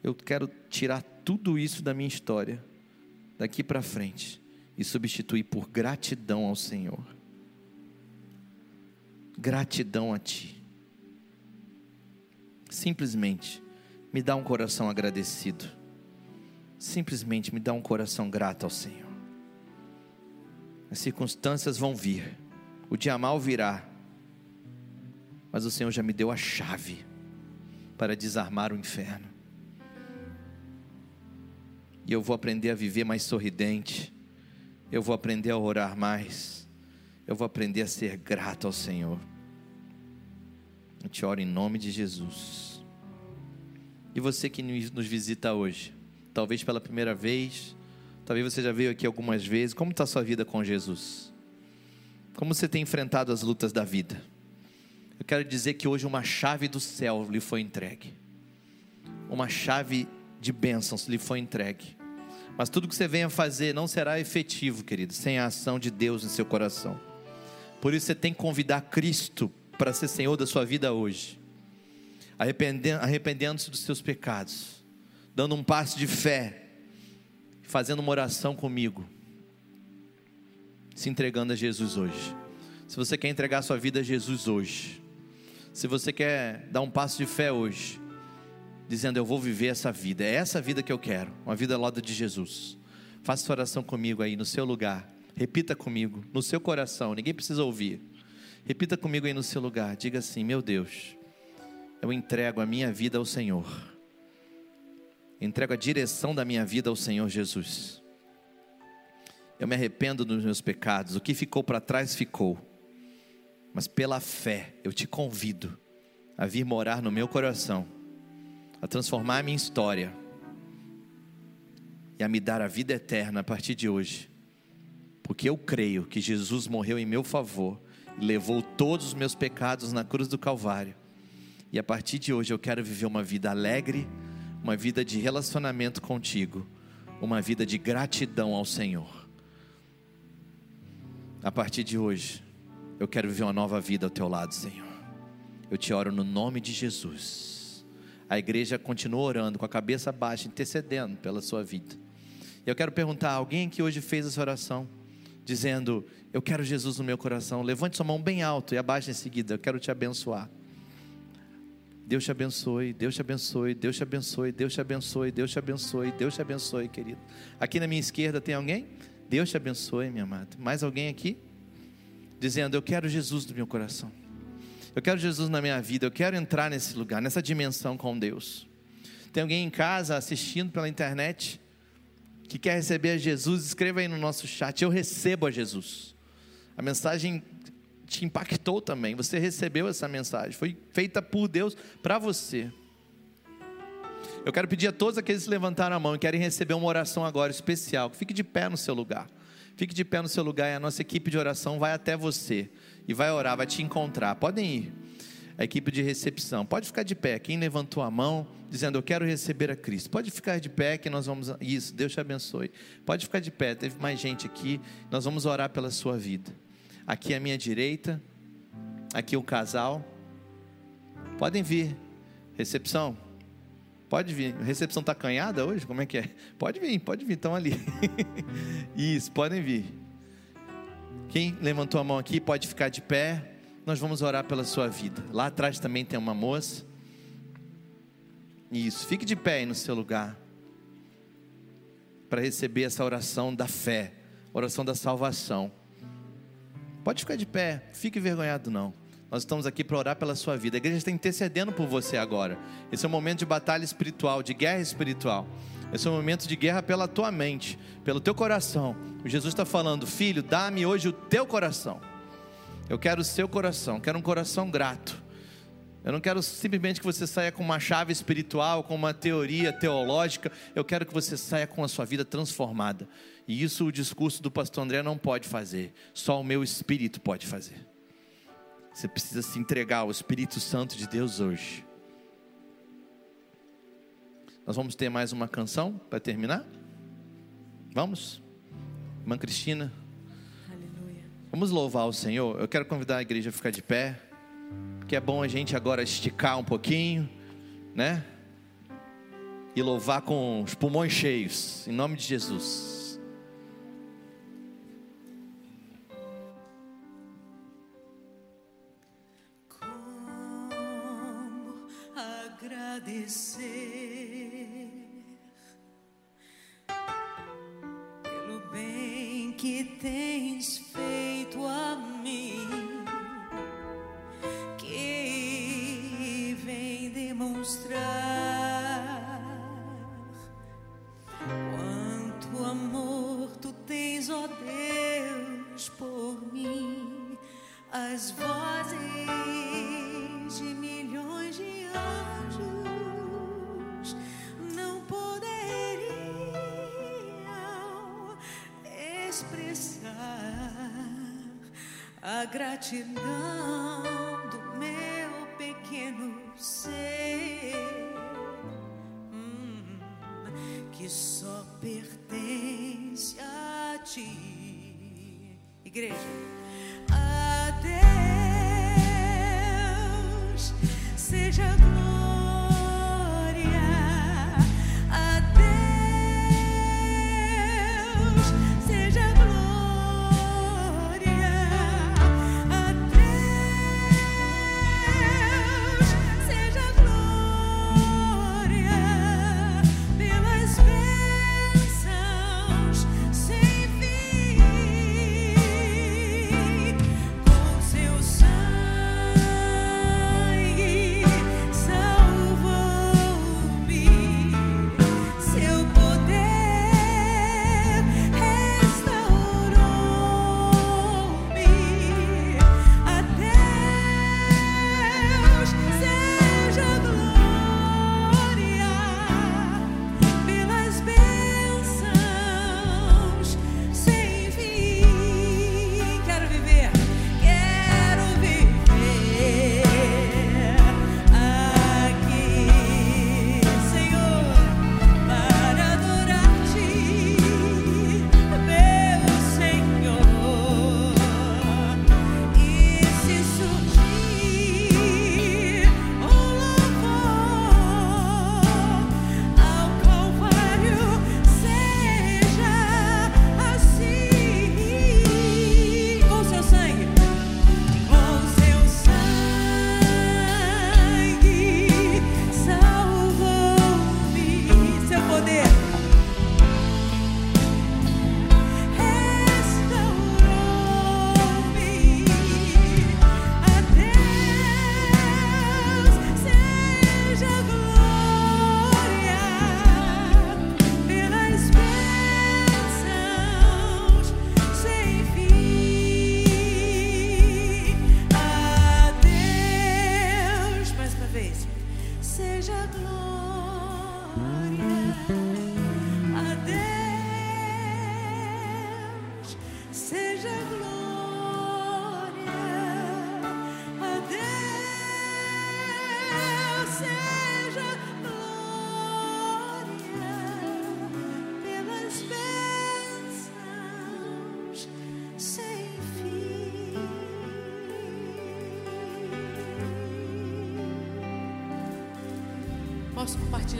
eu quero tirar tudo isso da minha história, daqui para frente, e substituir por gratidão ao Senhor. Gratidão a Ti. Simplesmente me dá um coração agradecido. Simplesmente me dá um coração grato ao Senhor. As circunstâncias vão vir, o dia mal virá, mas o Senhor já me deu a chave para desarmar o inferno. E eu vou aprender a viver mais sorridente, eu vou aprender a orar mais, eu vou aprender a ser grato ao Senhor. Eu te oro em nome de Jesus. E você que nos visita hoje, talvez pela primeira vez, talvez você já veio aqui algumas vezes, como está a sua vida com Jesus? Como você tem enfrentado as lutas da vida? Eu quero dizer que hoje uma chave do céu lhe foi entregue. Uma chave de bênçãos lhe foi entregue. Mas tudo que você venha fazer não será efetivo, querido, sem a ação de Deus em seu coração. Por isso você tem que convidar Cristo para ser Senhor da sua vida hoje. Arrependendo-se dos seus pecados, dando um passo de fé, fazendo uma oração comigo, se entregando a Jesus hoje. Se você quer entregar a sua vida a Jesus hoje, se você quer dar um passo de fé hoje, dizendo eu vou viver essa vida, é essa vida que eu quero, uma vida lado de Jesus. Faça sua oração comigo aí no seu lugar. Repita comigo, no seu coração, ninguém precisa ouvir. Repita comigo aí no seu lugar. Diga assim: Meu Deus, eu entrego a minha vida ao Senhor. Entrego a direção da minha vida ao Senhor Jesus. Eu me arrependo dos meus pecados. O que ficou para trás ficou. Mas pela fé, eu te convido a vir morar no meu coração, a transformar a minha história e a me dar a vida eterna a partir de hoje. Porque eu creio que Jesus morreu em meu favor e levou todos os meus pecados na cruz do Calvário. E a partir de hoje eu quero viver uma vida alegre, uma vida de relacionamento contigo, uma vida de gratidão ao Senhor. A partir de hoje, eu quero viver uma nova vida ao teu lado, Senhor. Eu te oro no nome de Jesus. A igreja continua orando com a cabeça baixa, intercedendo pela sua vida. E eu quero perguntar: alguém que hoje fez essa oração, dizendo: Eu quero Jesus no meu coração, levante sua mão bem alto e abaixe em seguida, eu quero te abençoar. Deus te abençoe, Deus te abençoe, Deus te abençoe, Deus te abençoe, Deus te abençoe, Deus te abençoe, querido. Aqui na minha esquerda tem alguém? Deus te abençoe, minha amada. Mais alguém aqui? Dizendo: Eu quero Jesus no meu coração. Eu quero Jesus na minha vida. Eu quero entrar nesse lugar, nessa dimensão com Deus. Tem alguém em casa assistindo pela internet que quer receber a Jesus? Escreva aí no nosso chat. Eu recebo a Jesus. A mensagem te impactou também. Você recebeu essa mensagem. Foi feita por Deus para você. Eu quero pedir a todos aqueles que levantaram a mão e querem receber uma oração agora especial. Fique de pé no seu lugar. Fique de pé no seu lugar e a nossa equipe de oração vai até você e vai orar, vai te encontrar. Podem ir. A equipe de recepção, pode ficar de pé. Quem levantou a mão dizendo eu quero receber a Cristo, pode ficar de pé que nós vamos. Isso, Deus te abençoe. Pode ficar de pé. Teve mais gente aqui. Nós vamos orar pela sua vida. Aqui à minha direita, aqui o casal. Podem vir. Recepção, Pode vir. Recepção está canhada hoje? Como é que é? Pode vir, pode vir, estão ali. *laughs* Isso, podem vir. Quem levantou a mão aqui pode ficar de pé. Nós vamos orar pela sua vida. Lá atrás também tem uma moça. Isso, fique de pé aí no seu lugar. Para receber essa oração da fé, oração da salvação. Pode ficar de pé, fique envergonhado não. Nós estamos aqui para orar pela sua vida. A igreja está intercedendo por você agora. Esse é um momento de batalha espiritual, de guerra espiritual. Esse é um momento de guerra pela tua mente, pelo teu coração. Jesus está falando, filho, dá-me hoje o teu coração. Eu quero o seu coração, quero um coração grato. Eu não quero simplesmente que você saia com uma chave espiritual, com uma teoria teológica. Eu quero que você saia com a sua vida transformada. E isso o discurso do pastor André não pode fazer. Só o meu espírito pode fazer. Você precisa se entregar ao Espírito Santo de Deus hoje. Nós vamos ter mais uma canção para terminar? Vamos? Irmã Cristina? Vamos louvar o Senhor. Eu quero convidar a igreja a ficar de pé. Que é bom a gente agora esticar um pouquinho, né? E louvar com os pulmões cheios, em nome de Jesus. Agradecer pelo bem que tens feito a mim, que vem demonstrar expressar a gratidão do meu pequeno ser hum, que só pertence a ti, igreja.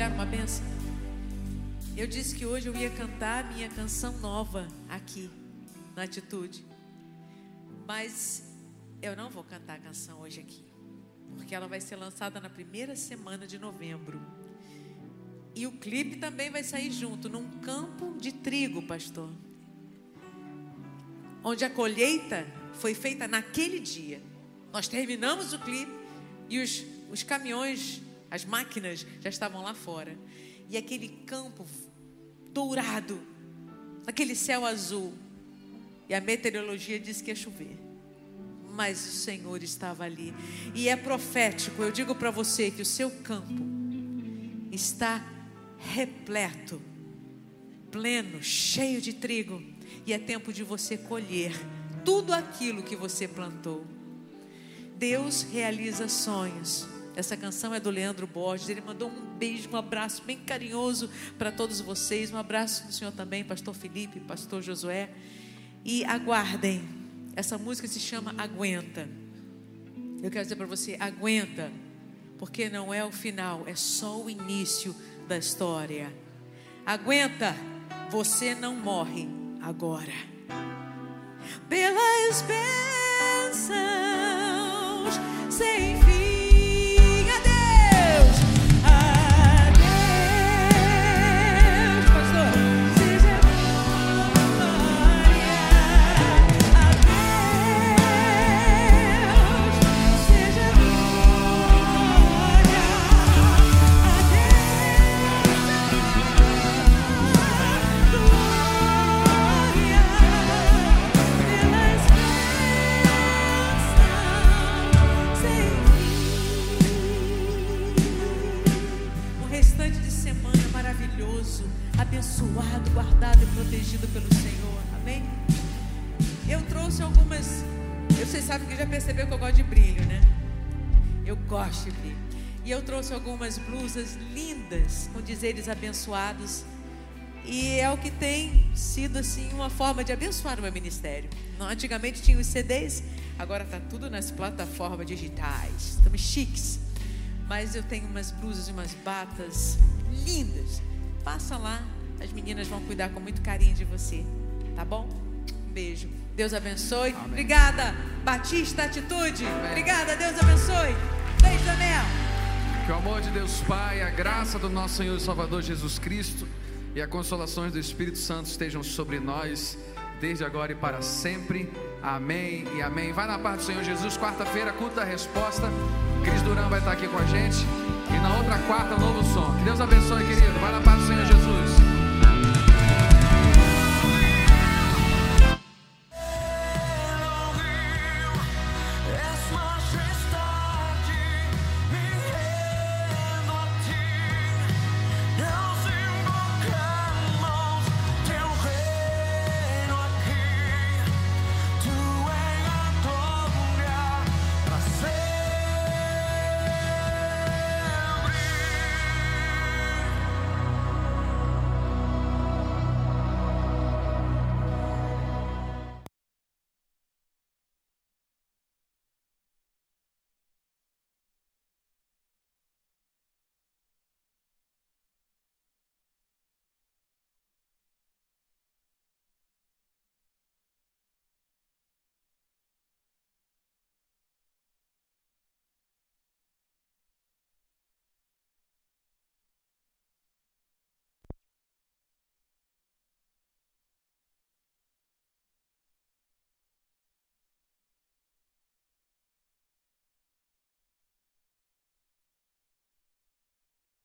Compartilhar uma benção? Eu disse que hoje eu ia cantar minha canção nova aqui, na Atitude. Mas eu não vou cantar a canção hoje aqui, porque ela vai ser lançada na primeira semana de novembro. E o clipe também vai sair junto, num campo de trigo, pastor. Onde a colheita foi feita naquele dia. Nós terminamos o clipe e os, os caminhões, as máquinas já estavam lá fora. E aquele campo dourado, naquele céu azul. E a meteorologia diz que ia chover. Mas o Senhor estava ali. E é profético. Eu digo para você que o seu campo está repleto, pleno, cheio de trigo. E é tempo de você colher tudo aquilo que você plantou. Deus realiza sonhos. Essa canção é do Leandro Borges. Ele mandou um beijo, um abraço bem carinhoso para todos vocês. Um abraço do Senhor também, Pastor Felipe, Pastor Josué. E aguardem. Essa música se chama Aguenta. Eu quero dizer para você: aguenta, porque não é o final, é só o início da história. Aguenta, você não morre agora. Pelas bênçãos sem fim. Abençoado, guardado e protegido pelo Senhor. Amém? Eu trouxe algumas. Vocês sabem que já percebeu que eu gosto de brilho, né? Eu gosto de brilho. E eu trouxe algumas blusas lindas com dizeres abençoados. E é o que tem sido assim uma forma de abençoar o meu ministério. Antigamente tinha os CDs, agora está tudo nas plataformas digitais. Estamos chiques. Mas eu tenho umas blusas e umas batas lindas. Passa lá, as meninas vão cuidar com muito carinho de você. Tá bom? Um beijo. Deus abençoe. Obrigada, Batista Atitude. Obrigada, Deus abençoe. Beijo, Daniel. Que o amor de Deus Pai, a graça do nosso Senhor e Salvador Jesus Cristo e a consolações do Espírito Santo estejam sobre nós, desde agora e para sempre. Amém e amém. Vai na paz do Senhor Jesus. Quarta-feira, culto da resposta. Cris Durão vai estar aqui com a gente. E na outra quarta, novo som. Que Deus abençoe, querido. Vai na paz do Senhor Jesus.